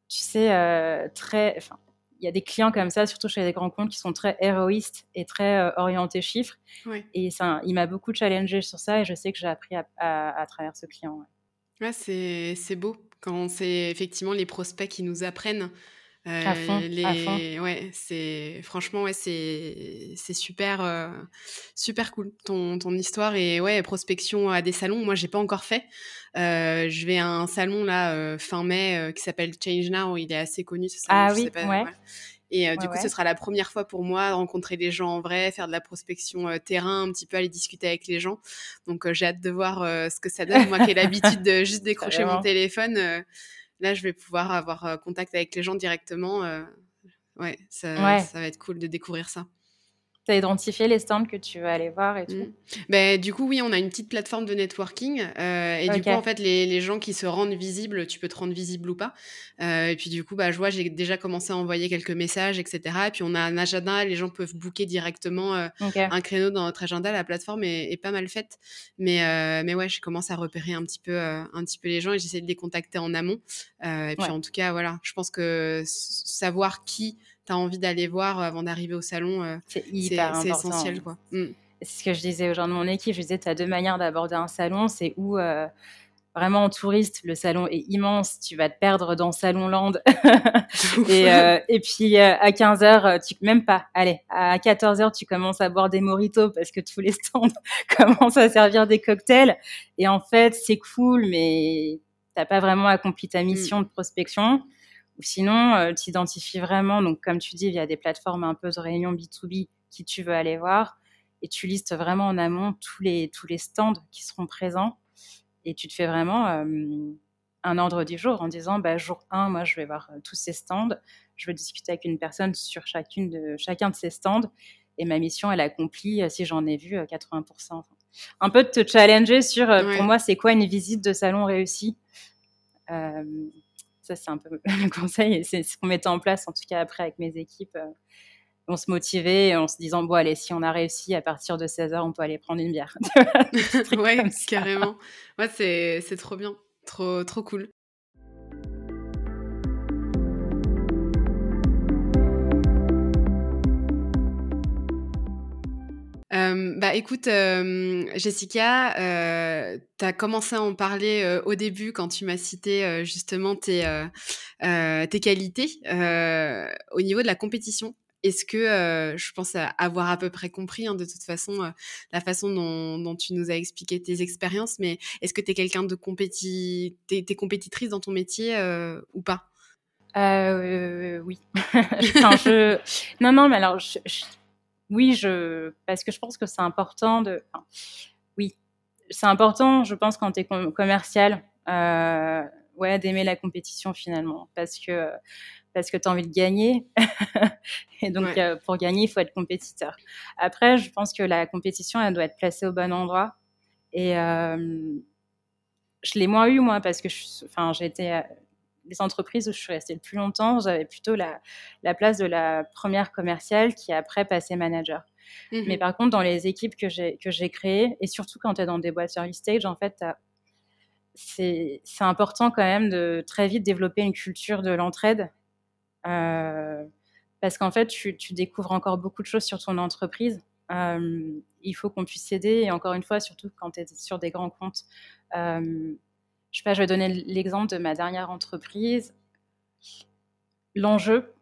Speaker 2: tu sais, très. Enfin, il y a des clients comme ça, surtout chez les grands comptes, qui sont très héroïstes et très orientés chiffres. Et ça, il m'a beaucoup challengé sur ça et je sais que j'ai appris à, travers ce client.
Speaker 1: Ouais, c'est beau quand c'est effectivement les prospects qui nous apprennent
Speaker 2: à fond,
Speaker 1: les... Ouais, c'est franchement ouais, c'est c'est super euh, super cool ton, ton histoire et ouais prospection à des salons. Moi j'ai pas encore fait. Euh, je vais à un salon là euh, fin mai qui s'appelle Change Now. Il est assez connu ce salon.
Speaker 2: Ah oui, ouais.
Speaker 1: Et du coup, ce sera la première fois pour moi de rencontrer les gens en vrai, faire de la prospection terrain, un petit peu aller discuter avec les gens. Donc, j'ai hâte de voir ce que ça donne. moi qui ai l'habitude de juste décrocher mon téléphone, là, je vais pouvoir avoir contact avec les gens directement. Ouais, ça, ça va être cool de découvrir ça.
Speaker 2: Tu as identifié les stands que tu vas aller voir et tout mmh.
Speaker 1: ben, Du coup, oui, on a une petite plateforme de networking. Euh, et du coup, en fait, les, les, gens qui se rendent visibles, tu peux te rendre visible ou pas. Euh, et puis, du coup, bah, je vois, j'ai déjà commencé à envoyer quelques messages, etc. Et puis, on a un agenda, les gens peuvent booker directement euh, un créneau dans notre agenda. La plateforme est, pas mal faite. Mais, mais ouais, je commence à repérer un petit peu, un petit peu les gens et j'essaie de les contacter en amont. et puis, en tout cas, voilà, je pense que savoir qui tu as envie d'aller voir euh, avant d'arriver au salon, euh, c'est essentiel. Quoi.
Speaker 2: Mm. C'est ce que je disais aux gens de mon équipe. Je disais, tu as deux manières d'aborder un salon. C'est où euh, vraiment en touriste, le salon est immense, tu vas te perdre dans Salon Land. et, et, puis à 15h, tu même pas. Allez, à 14h, tu commences à boire des moritos parce que tous les stands commencent à servir des cocktails. Et en fait, c'est cool, mais t'as pas vraiment accompli ta mission mm. de prospection Ou sinon, tu identifies vraiment, donc comme tu dis, via des plateformes un peu de réunion B2B qui tu veux aller voir, et tu listes vraiment en amont tous les, tous les stands qui seront présents, et tu te fais vraiment un ordre du jour en disant, bah, jour 1, moi, je vais voir tous ces stands, je veux discuter avec une personne sur chacune de, chacun de ces stands, et ma mission, elle accomplit si j'en ai vu 80% un peu de te challenger sur, euh, pour moi, c'est quoi une visite de salon réussie. Euh, ça, c'est un peu le conseil, et c'est ce qu'on mettait en place, en tout cas après avec mes équipes. Euh, on se motivait en se disant, bon, allez, si on a réussi à partir de 16h, on peut aller prendre une bière.
Speaker 1: ouais, carrément. Ouais, c'est trop bien. Trop, trop cool. Euh, bah écoute, euh, Jessica, euh, tu as commencé à en parler au début quand tu m'as cité justement tes, tes qualités au niveau de la compétition. Est-ce que je pense avoir à peu près compris hein, de toute façon la façon dont, tu nous as expliqué tes expériences, mais est-ce que tu es quelqu'un de compéti... T'es, compétitrice dans ton métier ou pas?
Speaker 2: Oui. je... Non, non, mais alors je oui, je, parce que je pense que c'est important de. oui, c'est important, je pense, quand tu es commercial, euh, ouais, d'aimer la compétition finalement. Parce que, parce que tu as envie de gagner. et donc, euh, pour gagner, il faut être compétiteur. Après, je pense que la compétition, elle doit être placée au bon endroit. Et euh, je l'ai moins eu, moi, parce que j'ai été les entreprises où je suis restée le plus longtemps, j'avais plutôt la, la, place de la première commerciale qui après passait manager. Mmh Mais par contre, dans les équipes que j'ai, créées, et surtout quand tu es dans des boîtes early stage, en fait, c'est, c'est important quand même de très vite développer une culture de l'entraide. Euh, parce qu'en fait, tu, tu, découvres encore beaucoup de choses sur ton entreprise. Euh, il faut qu'on puisse s'aider, et encore une fois, surtout quand tu es sur des grands comptes. Euh, je sais pas, je vais donner l'exemple de ma dernière entreprise. L'enjeu,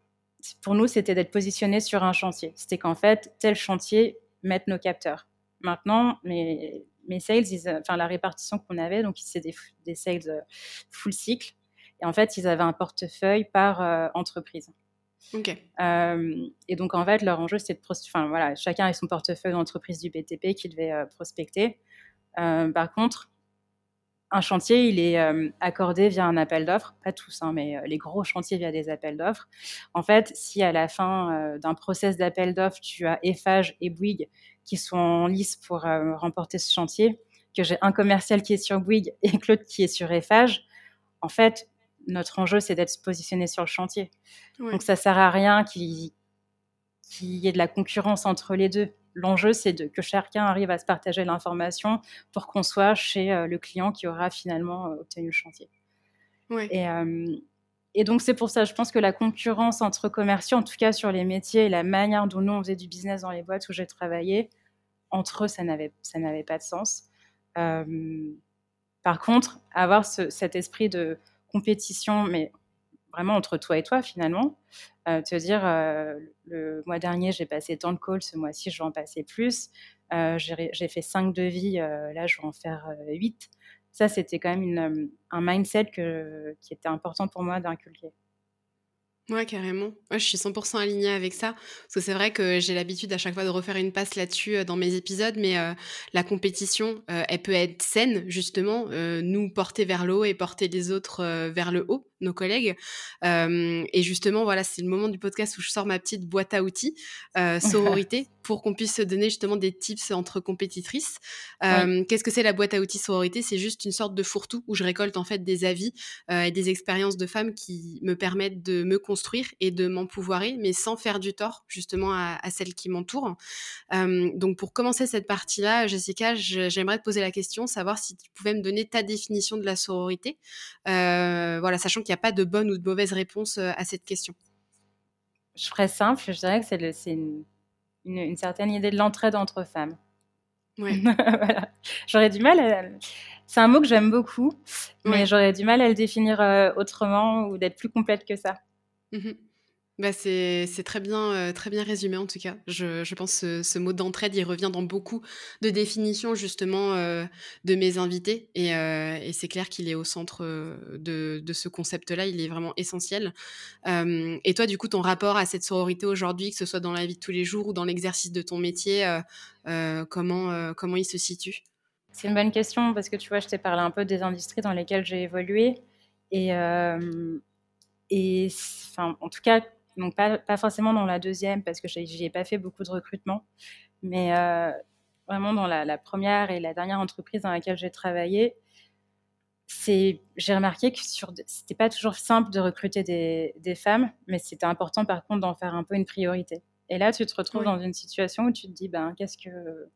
Speaker 2: pour nous, c'était d'être positionné sur un chantier. C'était qu'en fait, tel chantier mette nos capteurs. Maintenant, mes, mes sales, enfin la répartition qu'on avait, donc c'est des, des, sales euh, full cycle. Et en fait, ils avaient un portefeuille par euh, entreprise.
Speaker 1: Ok.
Speaker 2: Euh, et donc, en fait, leur enjeu, c'est de. Enfin, voilà, chacun a son portefeuille d'entreprise du BTP qu'il devait prospecter. par contre, un chantier, il est euh, accordé via un appel d'offres, pas tous, hein, mais euh, les gros chantiers via des appels d'offres. En fait, si à la fin euh, d'un process d'appel d'offres, tu as Eiffage et Bouygues qui sont en lice pour remporter ce chantier, que j'ai un commercial qui est sur Bouygues et Claude qui est sur Eiffage, en fait, notre enjeu, c'est d'être positionné sur le chantier. Donc, ça sert à rien qu'il y ait de la concurrence entre les deux l'enjeu, c'est que chacun arrive à se partager l'information pour qu'on soit chez euh, le client qui aura finalement euh, obtenu le chantier. Et, euh, et, donc, c'est pour ça, je pense que la concurrence entre commerciaux, en tout cas sur les métiers et la manière dont nous, on faisait du business dans les boîtes où j'ai travaillé, entre eux, ça n'avait, ça n'avait pas de sens. par contre, avoir cet esprit de compétition, mais vraiment entre toi et toi finalement. Euh, te dire, euh, le mois dernier, j'ai passé tant de calls, ce mois-ci, je vais en passer plus. Euh, j'ai fait 5 devis, là, je vais en faire 8. Ça, c'était quand même un mindset qui était important pour moi d'inculquer.
Speaker 1: Ouais, carrément. je suis 100% alignée avec ça. Parce que c'est vrai que j'ai l'habitude à chaque fois de refaire une passe là-dessus euh, dans mes épisodes, mais euh, la compétition, euh, elle peut être saine, justement, nous porter vers le haut et porter les autres vers le haut, nos collègues. et justement, voilà, c'est le moment du podcast où je sors ma petite boîte à outils, sororité, pour qu'on puisse se donner justement des tips entre compétitrices. Qu'est-ce que c'est la boîte à outils sororité? C'est juste une sorte de fourre-tout où je récolte en fait des avis et des expériences de femmes qui me permettent de me construire et de m'empouvoirer, mais sans faire du tort justement à, celles qui m'entourent. donc pour commencer cette partie-là, Jessica, j'aimerais te poser la question, savoir si tu pouvais me donner ta définition de la sororité, voilà, sachant qu'il n'y a pas de bonne ou de mauvaise réponse à cette question.
Speaker 2: Je ferais simple, je dirais que c'est une, certaine idée de l'entraide entre femmes.
Speaker 1: Ouais.
Speaker 2: J'aurais du mal à... C'est un mot que j'aime beaucoup, mais j'aurais du mal à le définir autrement ou d'être plus complète que ça.
Speaker 1: Mmh Bah c'est très bien, euh, très bien résumé en tout cas. Je, pense que ce, mot d'entraide, il revient dans beaucoup de définitions justement euh, de mes invités. Et, euh, et c'est clair qu'il est au centre de, ce concept-là, il est vraiment essentiel. et toi, du coup, ton rapport à cette sororité aujourd'hui, que ce soit dans la vie de tous les jours ou dans l'exercice de ton métier, comment, comment il se situe?
Speaker 2: C'est une bonne question parce que tu vois, je t'ai parlé un peu des industries dans lesquelles j'ai évolué. Et, en tout cas, donc pas, pas, forcément dans la deuxième parce que j'y ai pas fait beaucoup de recrutement, mais euh, vraiment dans la, première et la dernière entreprise dans laquelle j'ai travaillé, c'est j'ai remarqué que sur c'était pas toujours simple de recruter des, des femmes, mais c'était important par contre d'en faire un peu une priorité. Et là, tu te retrouves dans une situation où tu te dis ben qu'est-ce que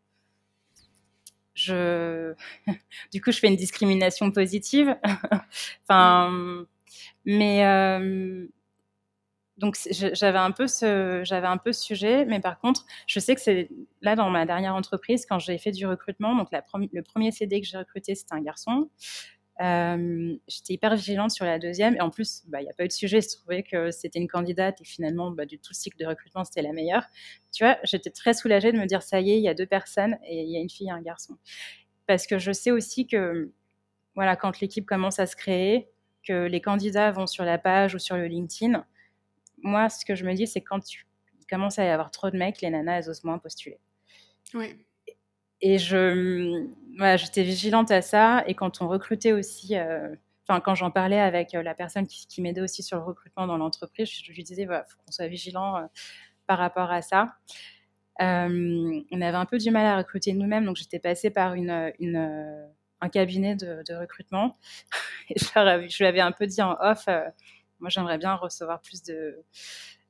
Speaker 2: je du coup je fais une discrimination positive, enfin mais euh, donc j'avais un peu ce sujet, mais par contre, je sais que c'est là dans ma dernière entreprise quand j'ai fait du recrutement. Donc le premier CD que j'ai recruté c'était un garçon. Euh, j'étais hyper vigilante sur la deuxième et en plus, bah, il n'y a pas eu de sujet. Je trouvais que c'était une candidate et finalement, bah, du tout le cycle de recrutement, c'était la meilleure. Tu vois, j'étais très soulagée de me dire ça y est, il y a deux personnes et il y a une fille et un garçon. Parce que je sais aussi que voilà, quand l'équipe commence à se créer, que les candidats vont sur la page ou sur le LinkedIn, moi, ce que je me dis, c'est quand tu commences à y avoir trop de mecs, les nanas, elles osent moins postuler.
Speaker 1: Oui.
Speaker 2: Et je, voilà, j'étais vigilante à ça. Et quand on recrutait aussi, euh, enfin, quand j'en parlais avec euh, la personne qui, m'aidait aussi sur le recrutement dans l'entreprise, je, lui disais, voilà, faut qu'on soit vigilant euh, par rapport à ça. on avait un peu du mal à recruter nous-mêmes, donc j'étais passée par une, une un cabinet de, de recrutement. Et je, lui avais un peu dit en off, moi, j'aimerais bien recevoir plus de,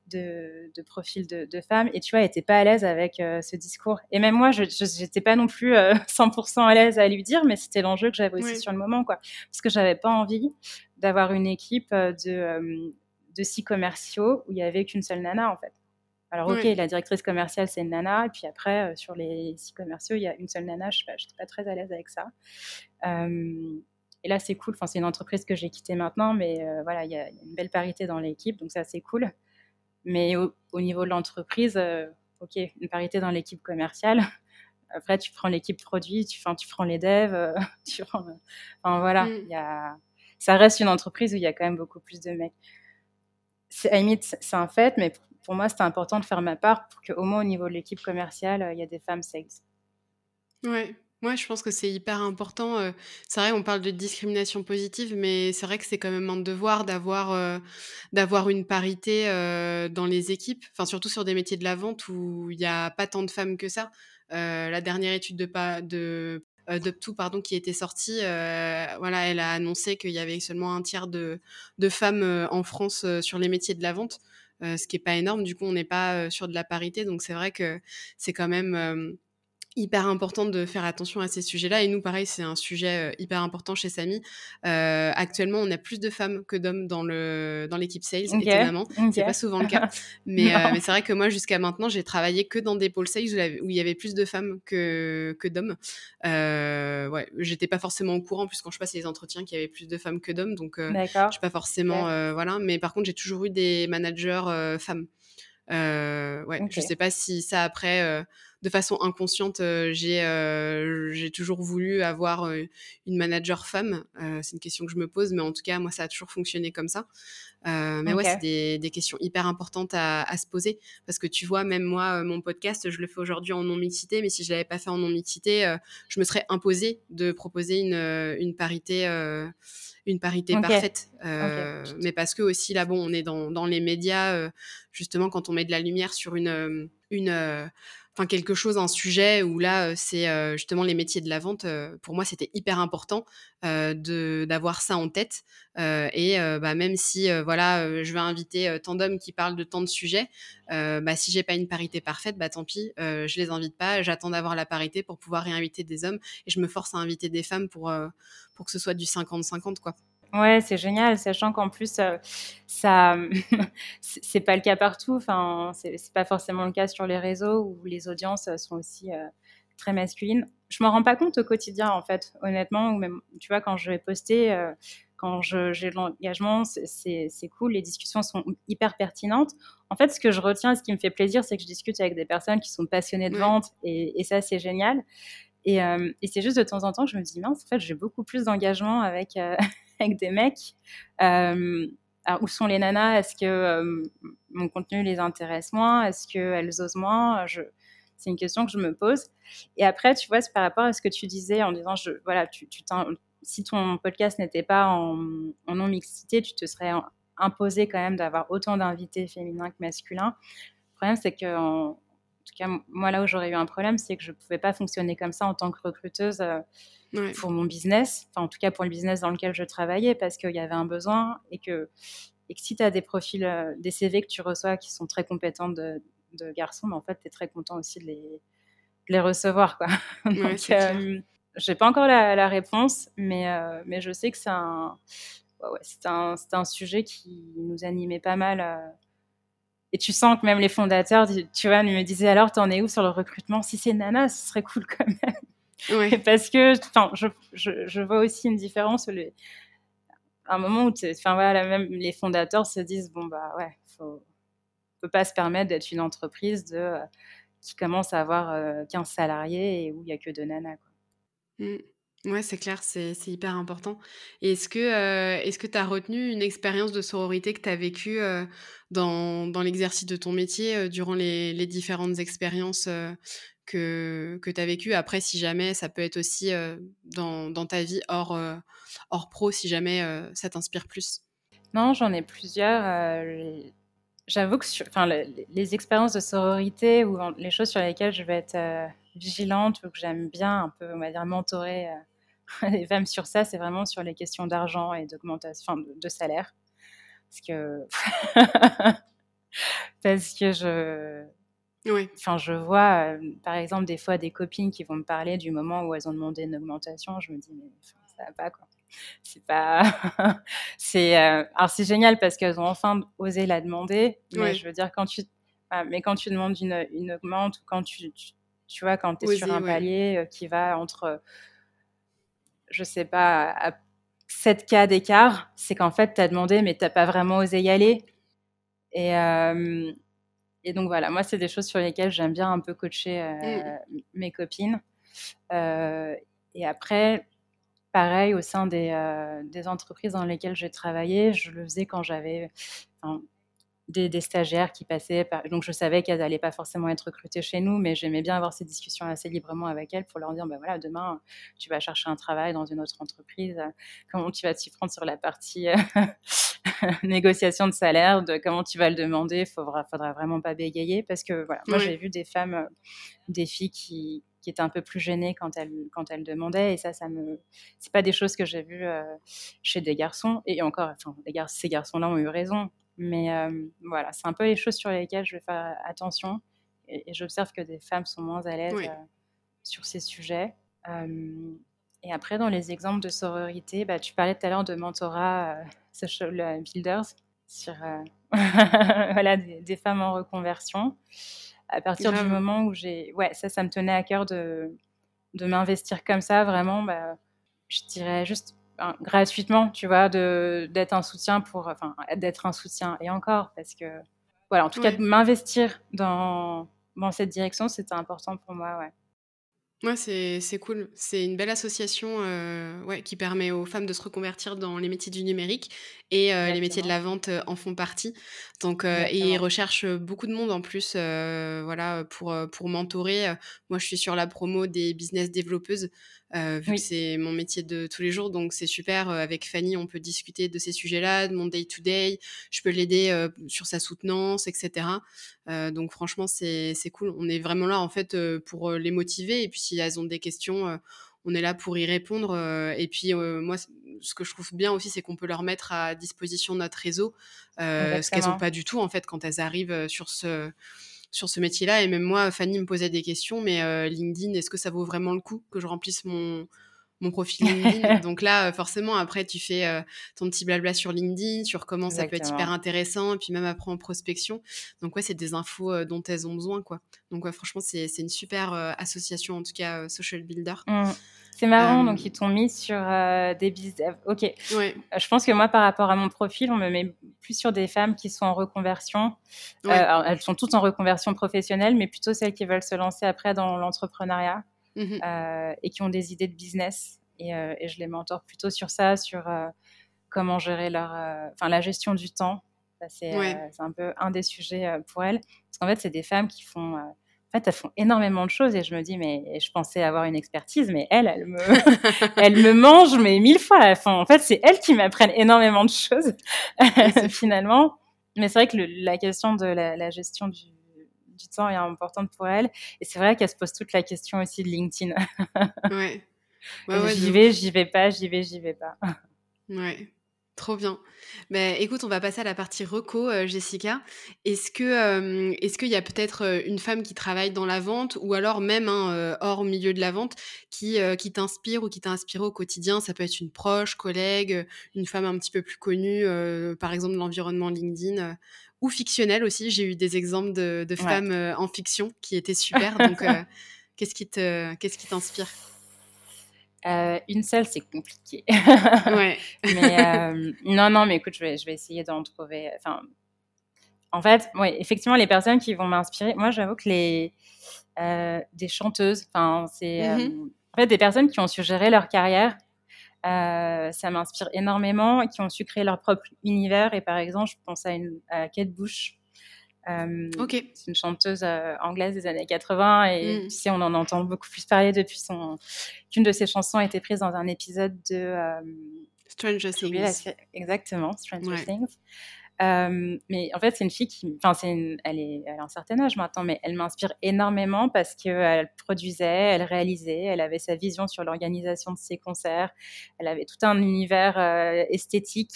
Speaker 2: de, profils de, femmes. Et tu vois, elle n'était pas à l'aise avec euh, ce discours. Et même moi, je n'étais pas non plus 100% euh, à l'aise à lui dire, mais c'était l'enjeu que j'avais aussi sur le moment, quoi. Parce que j'avais pas envie d'avoir une équipe euh, de, de six commerciaux où il y avait qu'une seule nana, en fait. Alors, ok, la directrice commerciale, c'est une nana. Et puis après, sur les six commerciaux, il y a une seule nana. Je n'étais pas, pas, très à l'aise avec ça. Et là, c'est cool. Enfin, c'est une entreprise que j'ai quittée maintenant, mais euh, voilà, il y, a une belle parité dans l'équipe, donc ça, c'est cool. Mais au, niveau de l'entreprise, euh, ok, une parité dans l'équipe commerciale. Après, tu prends l'équipe produit, tu, tu prends les devs, euh, tu prends, enfin voilà, mm. y a, ça reste une entreprise où il y a quand même beaucoup plus de mecs. À limite, c'est un fait, mais pour moi, c'était important de faire ma part pour qu'au moins au niveau de l'équipe commerciale, il y a des femmes sales.
Speaker 1: Ouais, moi, je pense que c'est hyper important. C'est vrai, on parle de discrimination positive, mais c'est vrai que c'est quand même un devoir d'avoir d'avoir une parité dans les équipes, enfin surtout sur des métiers de la vente où il n'y a pas tant de femmes que ça. la dernière étude de pas de pardon qui était sortie, voilà, elle a annoncé qu'il y avait seulement un tiers de, de femmes en France sur les métiers de la vente, ce qui est pas énorme. Du coup, on n'est pas sur de la parité, donc c'est vrai que c'est quand même hyper important de faire attention à ces sujets-là. Et nous, pareil, c'est un sujet euh, hyper important chez Samy. Euh, actuellement, on a plus de femmes que d'hommes dans le dans l'équipe sales, étonnamment. C'est pas souvent le cas. mais, euh, mais c'est vrai que moi, jusqu'à maintenant, j'ai travaillé que dans des pôles sales où, il y avait plus de femmes que, que d'hommes. Euh, ouais, j'étais pas forcément au courant, puisque quand je passais les entretiens, qu'il y avait plus de femmes que d'hommes. Donc, je suis pas forcément... voilà. Mais par contre, j'ai toujours eu des managers femmes. ouais, je sais pas si ça après de façon inconsciente, euh, euh, j'ai toujours voulu avoir euh, une manager femme. c'est une question que je me pose, mais en tout cas, moi, ça a toujours fonctionné comme ça. mais ouais, c'est des, questions hyper importantes à, se poser parce que tu vois, même moi, mon podcast, je le fais aujourd'hui en non-mixité, mais si je l'avais pas fait en non-mixité, je me serais imposé de proposer une, parité une parité parfaite. Mais parce que aussi, là, bon, on est dans, les médias, justement, quand on met de la lumière sur une, une, enfin quelque chose, un sujet où là, c'est justement les métiers de la vente. pour moi, c'était hyper important de d'avoir ça en tête. et bah, même si voilà, je vais inviter tant d'hommes qui parlent de tant de sujets, bah, si j'ai pas une parité parfaite, bah tant pis, je les invite pas. J'attends d'avoir la parité pour pouvoir réinviter des hommes et je me force à inviter des femmes pour pour que ce soit du 50-50 quoi.
Speaker 2: Ouais, c'est génial, sachant qu'en plus, euh, ça, c'est pas le cas partout. Enfin, c'est pas forcément le cas sur les réseaux où les audiences sont aussi euh, très masculines. Je m'en rends pas compte au quotidien, en fait, honnêtement. Ou même, tu vois, quand je vais poster, euh, quand j'ai de l'engagement, c'est cool, les discussions sont hyper pertinentes. En fait, ce que je retiens, ce qui me fait plaisir, c'est que je discute avec des personnes qui sont passionnées de vente et, ça, c'est génial. Et, et c'est juste de temps en temps que je me dis, mince, en fait, j'ai beaucoup plus d'engagement avec, avec des mecs. Alors, où sont les nanas? Est-ce que mon contenu les intéresse moins? Est-ce qu'elles osent moins? C'est une question que je me pose. Et après, tu vois, c'est par rapport à ce que tu disais en disant, voilà, si ton podcast n'était pas en, non-mixité, tu te serais imposé quand même d'avoir autant d'invités féminins que masculins. Le problème, c'est que, en, tout cas, moi, là où j'aurais eu un problème, c'est que je ne pouvais pas fonctionner comme ça en tant que recruteuse euh, pour mon business, enfin, en tout cas pour le business dans lequel je travaillais, parce qu'il y avait un besoin et que, et que si tu as des profils, euh, des CV que tu reçois qui sont très compétents de, garçons, mais ben, en fait, tu es très content aussi de les, les recevoir. Quoi. Donc, euh, j'ai pas encore la, réponse, mais, euh, mais je sais que c'est un, ouais, c'est un, un, sujet qui nous animait pas mal. Euh. Et tu sens que même les fondateurs, tu vois, me disaient alors, t'en es où sur le recrutement? Si c'est Nana, ce serait cool quand même. Ouais. Parce que je, je, je, vois aussi une différence. Les, un moment où enfin, voilà, même les fondateurs se disent bon, bah ouais, faut, peut pas se permettre d'être une entreprise de, euh, qui commence à avoir 15 salariés et où il n'y a que deux nanas. Quoi.
Speaker 1: Mmh. Ouais, c'est clair, c'est hyper important. Et est-ce que euh, est-ce que tu as retenu une expérience de sororité que tu as vécue euh, dans, dans l'exercice de ton métier euh, durant les, les différentes expériences que, que tu as vécues Après, si jamais, ça peut être aussi dans, dans ta vie hors, hors pro, si jamais ça t'inspire plus.
Speaker 2: Non, j'en ai plusieurs. J'avoue que enfin, les, les, expériences de sororité ou les choses sur lesquelles je vais être vigilante ou que j'aime bien un peu, on va dire, mentorer les femmes sur ça, c'est vraiment sur les questions d'argent et d'augmentation de, salaire. Parce que, parce que je, oui. Enfin, je vois, euh, par exemple, des fois des copines qui vont me parler du moment où elles ont demandé une augmentation. Je me dis, mais ça va pas, quoi. C'est pas. c'est. Euh, alors, c'est génial parce qu'elles ont enfin osé la demander. Mais je veux dire, quand tu. mais quand tu demandes une, une augmente ou quand tu tu vois, quand tu es sur un palier euh, qui va entre, je sais pas, à 7 cas d'écart, c'est qu'en fait, tu as demandé, mais tu n'as pas vraiment osé y aller. Et, et donc voilà, moi, c'est des choses sur lesquelles j'aime bien un peu coacher euh, mmh. mes copines. et après, pareil, au sein des, des, entreprises dans lesquelles j'ai travaillé, je le faisais quand j'avais des, stagiaires qui passaient. Donc, je savais qu'elles n'allaient pas forcément être recrutées chez nous, mais j'aimais bien avoir ces discussions assez librement avec elles pour leur dire ben voilà, demain, tu vas chercher un travail dans une autre entreprise. Comment tu vas t'y prendre sur la partie euh, négociation de salaire, de comment tu vas le demander. Il faudra, faudra vraiment pas bégayer parce que voilà, moi, j'ai vu des femmes, euh, des filles qui, qui étaient un peu plus gênées quand elles, quand elles demandaient. Et ça, ça me, c'est pas des choses que j'ai vues euh, chez des garçons. Et encore, enfin, les gar ces garçons-là ont eu raison. Mais euh, voilà, c'est un peu les choses sur lesquelles je vais faire attention. Et, j'observe que des femmes sont moins à l'aise euh, sur ces sujets. Et après, dans les exemples de sororité, bah, tu parlais tout à l'heure de mentorat social builders sur voilà, des, femmes en reconversion. À partir du moment où j'ai. Ouais, ça, ça me tenait à cœur de, de m'investir comme ça, vraiment, bah, je dirais juste gratuitement, tu vois, d'être un soutien pour, enfin, d'être un soutien et encore, parce que, voilà, en tout cas, de m'investir dans, dans cette direction, c'était important pour moi, ouais.
Speaker 1: Ouais, c'est cool. C'est une belle association euh, ouais, qui permet aux femmes de se reconvertir dans les métiers du numérique et euh, les métiers de la vente euh, en font partie. Donc, et ils recherchent beaucoup de monde en plus voilà, pour, pour mentorer. Moi, je suis sur la promo des business développeuses. vu que c'est mon métier de tous les jours. Donc, c'est super. avec Fanny, on peut discuter de ces sujets-là, de mon day-to-day. Je peux l'aider sur sa soutenance, etc. donc, franchement, c'est cool. On est vraiment là, en fait, pour les motiver. Et puis, si elles ont des questions, on est là pour y répondre. et puis, moi, ce que je trouve bien aussi, c'est qu'on peut leur mettre à disposition notre réseau, ce qu'elles n'ont pas du tout, en fait, quand elles arrivent sur ce sur ce métier-là. Et même moi, Fanny me posait des questions, mais LinkedIn, est-ce que ça vaut vraiment le coup que je remplisse mon, mon profil LinkedIn. Donc là, forcément, après, tu fais ton petit blabla sur LinkedIn, sur comment ça peut être hyper intéressant, et puis même après en prospection. Donc ouais, c'est des infos dont elles ont besoin, quoi. Donc ouais, franchement, c'est une super association, en tout cas, Social Builder. Mmh.
Speaker 2: C'est marrant, donc ils t'ont mis sur des business. Ok. Ouais. Je pense que moi, par rapport à mon profil, on me met plus sur des femmes qui sont en reconversion. alors, elles sont toutes en reconversion professionnelle, mais plutôt celles qui veulent se lancer après dans l'entrepreneuriat. Mmh euh, et qui ont des idées de business. Et, euh, et, je les mentor plutôt sur ça, sur euh, comment gérer leur, enfin la gestion du temps. C'est un peu un des sujets pour elles. Parce qu'en fait, c'est des femmes qui font en fait, elles font énormément de choses et je me dis, mais je pensais avoir une expertise, mais elles, elles me, elles me mangent mais mille fois. Enfin, en fait, c'est elles qui m'apprennent énormément de choses finalement. Mais c'est vrai que la question de la, la gestion du, du temps est importante pour elle. Et c'est vrai qu'elle se pose toute la question aussi de LinkedIn. ouais. j'y vais, j'y vais pas, j'y vais, j'y vais pas.
Speaker 1: Ouais. Trop bien. Mais écoute, on va passer à la partie reco, euh, Jessica. Est-ce que euh, est-ce qu'il y a peut-être euh, une femme qui travaille dans la vente ou alors même hein, hors milieu de la vente qui, qui t'inspire ou qui t'a inspiré au quotidien? Ça peut être une proche, collègue, une femme un petit peu plus connue, par exemple de l'environnement LinkedIn ou fictionnel aussi. J'ai eu des exemples de, femmes en fiction qui étaient super. Donc, qu'est-ce qui te, qu'est-ce qui t'inspire?
Speaker 2: Euh, une seule, c'est compliqué. ouais. mais non, non, mais écoute, je vais, je vais essayer d'en trouver. Enfin, en fait, ouais, effectivement, les personnes qui vont m'inspirer, moi, j'avoue que les des chanteuses, enfin, c'est mmh en fait des personnes qui ont su gérer leur carrière euh, ça m'inspire énormément, qui ont su créer leur propre univers. Et par exemple, je pense à, une, Kate Bush. Euh, C'est une chanteuse euh, anglaise des années 80 et mm. tu sais, on en entend beaucoup plus parler depuis son... qu'une de ses chansons a été prise dans un épisode de... Euh,
Speaker 1: Stranger Things.
Speaker 2: Exactement, Stranger Things. Mais en fait, c'est une fille qui, enfin, c'est elle, est, elle a un certain âge maintenant, mais elle m'inspire énormément parce qu'elle produisait, elle réalisait, elle avait sa vision sur l'organisation de ses concerts, elle avait tout un univers esthétique.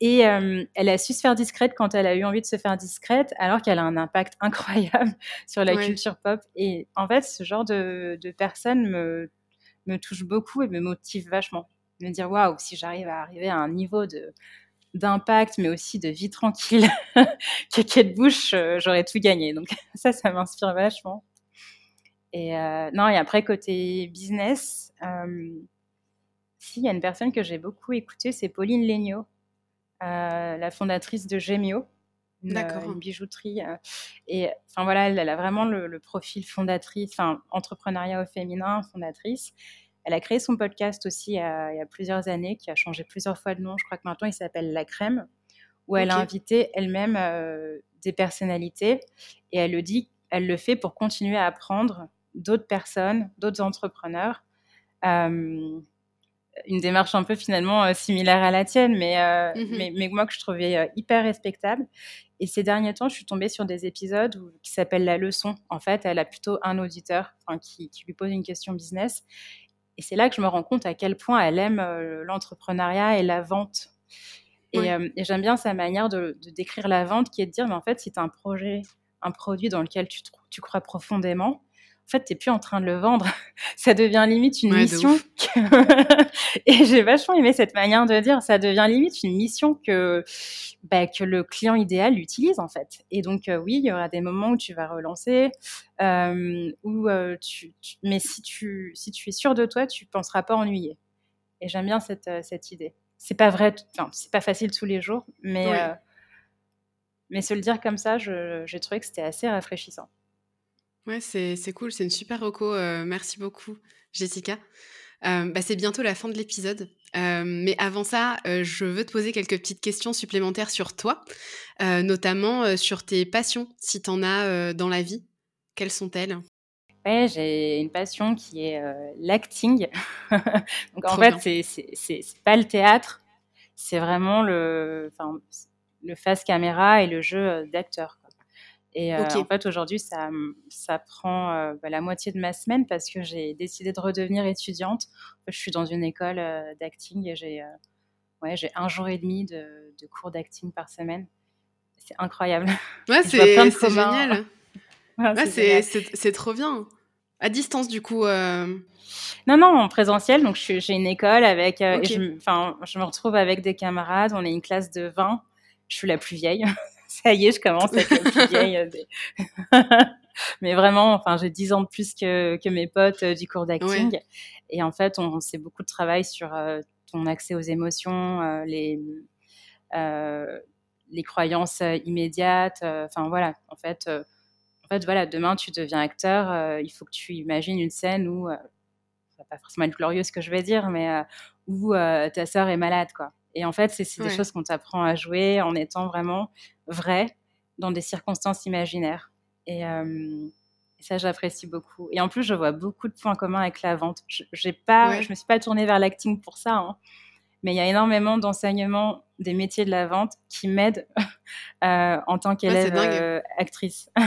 Speaker 2: Et euh, elle a su se faire discrète quand elle a eu envie de se faire discrète, alors qu'elle a un impact incroyable sur la culture pop. Et en fait, ce genre de, de personne me, me touche beaucoup et me motive vachement. Me dire, waouh, si j'arrive à arriver à un niveau de, d'impact, mais aussi de vie tranquille que Kate Bush, euh, j'aurais tout gagné. Donc ça, ça m'inspire vachement. Et euh, non, et après, côté business, euh, si, il y a une personne que j'ai beaucoup écoutée, c'est Pauline Legnaud, la fondatrice de Gemio, une, une bijouterie. et enfin voilà, elle, a vraiment le, le profil fondatrice, enfin entrepreneuriat au féminin, fondatrice. Elle a créé son podcast aussi il y a, plusieurs années, qui a changé plusieurs fois de nom. Je crois que maintenant il s'appelle La Crème, où elle a invité elle-même euh, des personnalités et elle le dit, elle le fait pour continuer à apprendre d'autres personnes, d'autres entrepreneurs. Euh, une démarche un peu finalement euh, similaire à la tienne, mais, mhm. mais, mais, moi que je trouvais hyper respectable. Et ces derniers temps, je suis tombée sur des épisodes qui s'appellent La leçon. En fait, elle a plutôt un auditeur qui, qui, lui pose une question business et c'est là que je me rends compte à quel point elle aime euh, l'entrepreneuriat et la vente. Euh, et, j'aime bien sa manière de, décrire la vente, qui est de dire, mais en fait, si tu as un projet, un produit dans lequel tu, tu crois profondément, en fait, tu n'es plus en train de le vendre. ça devient limite une mission. et j'ai vachement aimé cette manière de dire, ça devient limite une mission que, bah, que le client idéal utilise, en fait. Et donc, euh, oui, il y aura des moments où tu vas relancer, euh, où, euh, tu, mais si tu, si tu es sûr de toi, tu ne penseras pas ennuyer. Et j'aime bien cette, cette idée. C'est pas vrai, enfin, c'est pas facile tous les jours, mais, mais se le dire comme ça, j'ai trouvé que c'était assez rafraîchissant.
Speaker 1: Ouais, c'est cool, c'est une super reco. Euh, merci beaucoup, Jessica. Euh, bah, c'est bientôt la fin de l'épisode. Euh, mais avant ça, je veux te poser quelques petites questions supplémentaires sur toi, notamment sur tes passions, si tu en as dans la vie. Quelles sont-elles?
Speaker 2: Ouais, j'ai une passion qui est l'acting. Donc en fait, c'est pas le théâtre, c'est vraiment le, le face caméra et le jeu d'acteur. Et euh, en fait, aujourd'hui, ça, ça prend euh, bah, la moitié de ma semaine parce que j'ai décidé de redevenir étudiante. je suis dans une école euh, d'acting et j'ai ouais, un jour et demi de, de cours d'acting par semaine. C'est incroyable.
Speaker 1: Ouais, c'est génial. ouais, c'est trop bien. À distance, du coup
Speaker 2: Non, non, en présentiel. Donc, j'ai une école avec. je, je me retrouve avec des camarades. On est une classe de 20. Je suis la plus vieille. Ça y est, je commence à être la plus vieille. Mais vraiment, enfin, j'ai 10 ans de plus que, que mes potes du cours d'acting. Et en fait, on, sait beaucoup de travail sur ton accès aux émotions, les, les croyances immédiates. Enfin, voilà, en fait en fait, voilà, demain, tu deviens acteur, euh, il faut que tu imagines une scène où, euh, pas forcément être glorieux ce que je vais dire, mais euh, où ta sœur est malade, quoi. Et en fait, c'est des choses qu'on t'apprend à jouer en étant vraiment vrai dans des circonstances imaginaires. Et, ça, j'apprécie beaucoup. Et en plus, je vois beaucoup de points communs avec la vente. Je ne me suis pas tournée vers l'acting pour ça, hein. mais il y a énormément d'enseignements des métiers de la vente qui m'aident en tant qu'élève actrice.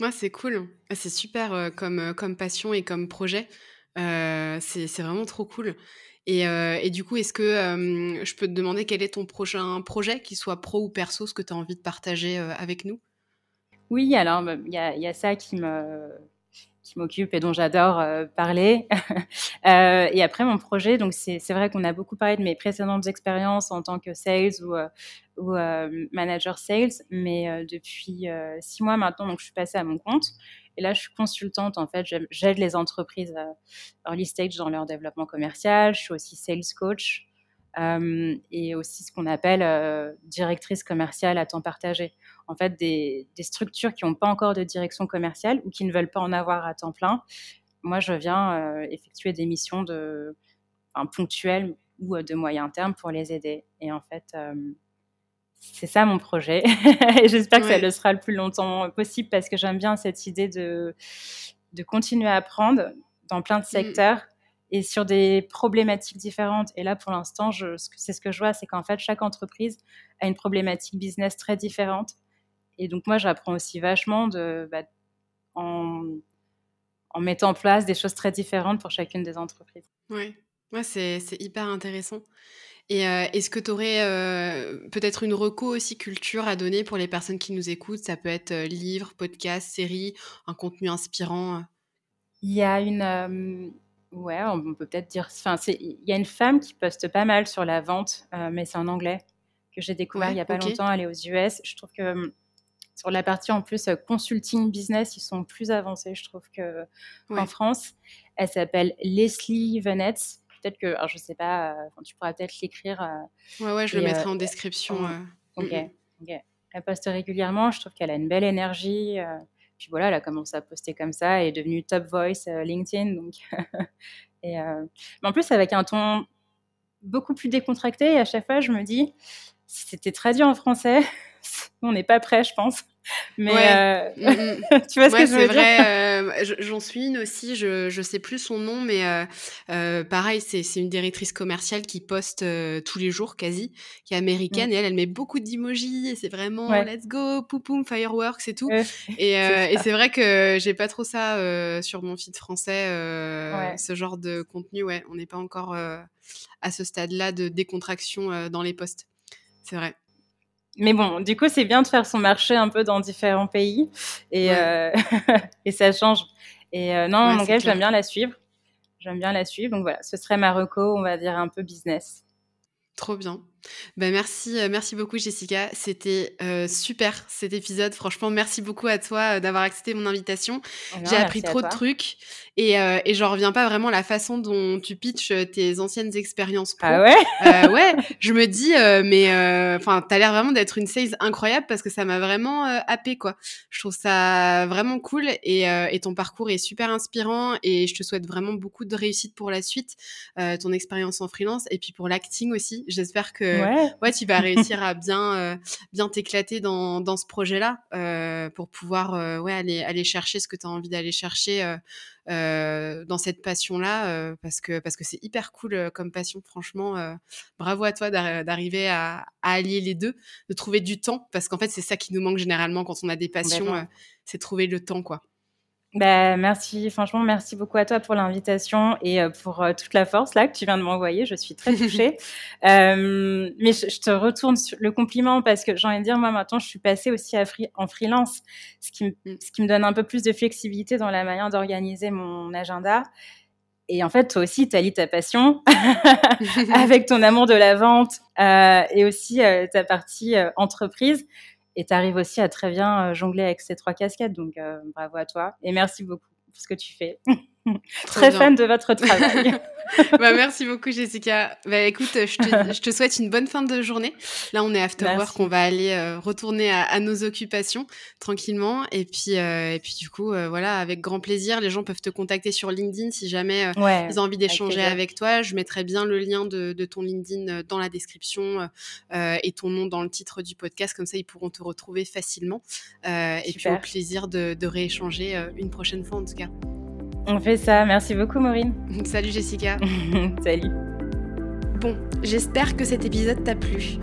Speaker 1: Ouais, c'est cool. Ah, c'est super euh, comme, euh, comme passion et comme projet. Euh, c'est vraiment trop cool. Et, et du coup, est-ce que je peux te demander quel est ton prochain projet, qu'il soit pro ou perso, ce que tu as envie de partager avec nous?
Speaker 2: Oui, alors bah, il y a, ça qui me, qui m'occupe et dont j'adore euh, parler. euh, et après mon projet, donc c'est vrai qu'on a beaucoup parlé de mes précédentes expériences en tant que sales ou, euh, ou manager sales, mais depuis six mois maintenant, donc je suis passée à mon compte. Et là, je suis consultante. En fait, j'aide les entreprises early stage dans leur développement commercial. Je suis aussi sales coach. Et aussi ce qu'on appelle directrice commerciale à temps partagé. En fait, des, des structures qui n'ont pas encore de direction commerciale ou qui ne veulent pas en avoir à temps plein. Moi, je viens effectuer des missions de, enfin, ponctuelles ou de moyen terme pour les aider. Et en fait, c'est ça mon projet. et j'espère que ça le sera le plus longtemps possible parce que j'aime bien cette idée de, de continuer à apprendre dans plein de mmh. secteurs et sur des problématiques différentes. Et là, pour l'instant, c'est ce que je vois, c'est qu'en fait, chaque entreprise a une problématique business très différente. Et donc, moi, j'apprends aussi vachement de, bah, en, en, mettant en place des choses très différentes pour chacune des entreprises.
Speaker 1: Oui, ouais, c'est hyper intéressant. Et euh, est-ce que tu aurais euh, peut-être une reco aussi culture à donner pour les personnes qui nous écoutent? Ça peut être euh, livre, podcast, série, un contenu inspirant?
Speaker 2: Il y a une Ouais, on peut peut-être dire. Enfin, il y a une femme qui poste pas mal sur la vente, euh, mais c'est en anglais que j'ai découvert il y a pas longtemps. Elle est aux US. Je trouve que hum, sur la partie en plus euh, consulting business, ils sont plus avancés, je trouve que qu'en France. Elle s'appelle Leslie Venetz. Peut-être que, alors je sais pas, euh, tu pourras peut-être l'écrire.
Speaker 1: ouais, ouais, je le mettrai en description.
Speaker 2: ok, ok. Elle poste régulièrement. Je trouve qu'elle a une belle énergie. Puis voilà, elle a commencé à poster comme ça et est devenue top voice euh, LinkedIn. Donc euh, Mais en plus, avec un ton beaucoup plus décontracté. Et à chaque fois, je me dis, si c'était traduit en français, on n'est pas prêt, je pense. Mais euh, mm, mm. tu vois ce que je veux
Speaker 1: vrai, euh, J'en suis une aussi, je, je sais plus son nom, mais euh, pareil, c'est une directrice commerciale qui poste tous les jours quasi, qui est américaine, et elle, elle met beaucoup d'emojis, et c'est vraiment let's go, poupoum, fireworks et tout. et, et c'est vrai que j'ai pas trop ça sur mon feed français, ce genre de contenu, ouais, on n'est pas encore à ce stade-là de décontraction dans les posts. C'est vrai
Speaker 2: mais bon, du coup, c'est bien de faire son marché un peu dans différents pays et, euh, et ça change. Et euh, non, mon gars, j'aime bien la suivre. J'aime bien la suivre. Donc voilà, ce serait Marocco, on va dire un peu business.
Speaker 1: Trop bien. Ben merci, euh, merci beaucoup Jessica. C'était euh, super cet épisode. Franchement, merci beaucoup à toi euh, d'avoir accepté mon invitation. J'ai appris trop de trucs et, et j'en reviens pas vraiment à la façon dont tu pitches tes anciennes expériences pro.
Speaker 2: Ah ouais?
Speaker 1: Ouais, je me dis, mais enfin, t'as l'air vraiment d'être une sales incroyable parce que ça m'a vraiment happé quoi. Je trouve ça vraiment cool et, et, ton parcours est super inspirant et je te souhaite vraiment beaucoup de réussite pour la suite, ton expérience en freelance et puis pour l'acting aussi. J'espère que ouais. tu vas réussir à bien, euh, bien t'éclater dans, dans ce projet-là euh, pour pouvoir euh, ouais, aller, aller chercher ce que tu as envie d'aller chercher dans cette passion-là parce que parce que c'est hyper cool comme passion. Franchement, bravo à toi d'arriver à, à, allier les deux, de trouver du temps parce qu'en fait, c'est ça qui nous manque généralement quand on a des passions, c'est trouver le temps, quoi.
Speaker 2: Bah, merci, franchement, merci beaucoup à toi pour l'invitation et euh, pour euh, toute la force là que tu viens de m'envoyer. Je suis très touchée. euh, mais je, te retourne sur le compliment parce que j'ai envie de dire, moi maintenant, je suis passée aussi à en freelance, ce qui, me, mm. ce qui me donne un peu plus de flexibilité dans la manière d'organiser mon agenda. Et en fait, toi aussi, tu allies ta passion avec ton amour de la vente euh, et aussi euh, ta partie entreprise et tu arrives aussi à très bien euh, jongler avec ces trois casquettes. Donc, euh, bravo à toi et merci beaucoup pour ce que tu fais. Très fan de votre travail.
Speaker 1: bah, merci beaucoup, Jessica. Bah, écoute, je te, je te, souhaite une bonne fin de journée. Là, on est after work, on va aller euh, retourner à, à, nos occupations tranquillement. Et puis, euh, et puis du coup, euh, voilà, avec grand plaisir, les gens peuvent te contacter sur LinkedIn si jamais ils ont envie d'échanger avec, toi. Je mettrai bien le lien de, de ton LinkedIn dans la description et ton nom dans le titre du podcast. Comme ça, ils pourront te retrouver facilement. et puis, au plaisir de, de rééchanger une prochaine fois en tout cas.
Speaker 2: On fait ça. Merci beaucoup, Maureen.
Speaker 1: Salut, Jessica.
Speaker 2: Salut.
Speaker 1: Bon, j'espère que cet épisode t'a plu.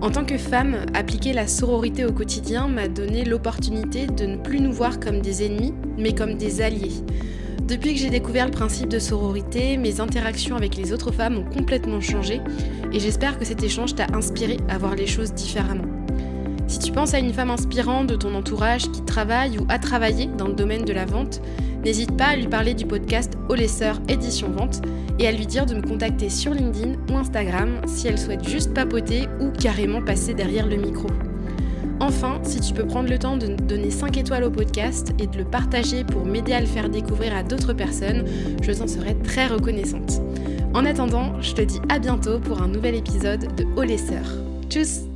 Speaker 1: En tant que femme, appliquer la sororité au quotidien m'a donné l'opportunité de ne plus nous voir comme des ennemis, mais comme des alliés. Depuis que j'ai découvert le principe de sororité, mes interactions avec les autres femmes ont complètement changé et j'espère que cet échange t'a inspiré à voir les choses différemment. Si tu penses à une femme inspirante de ton entourage qui travaille ou a travaillé dans le domaine de la vente, N'hésite pas à lui parler du podcast Au Édition Vente et à lui dire de me contacter sur LinkedIn ou Instagram si elle souhaite juste papoter ou carrément passer derrière le micro. Enfin, si tu peux prendre le temps de donner 5 étoiles au podcast et de le partager pour m'aider à le faire découvrir à d'autres personnes, je t'en serais très reconnaissante. En attendant, je te dis à bientôt pour un nouvel épisode de Au Tchuss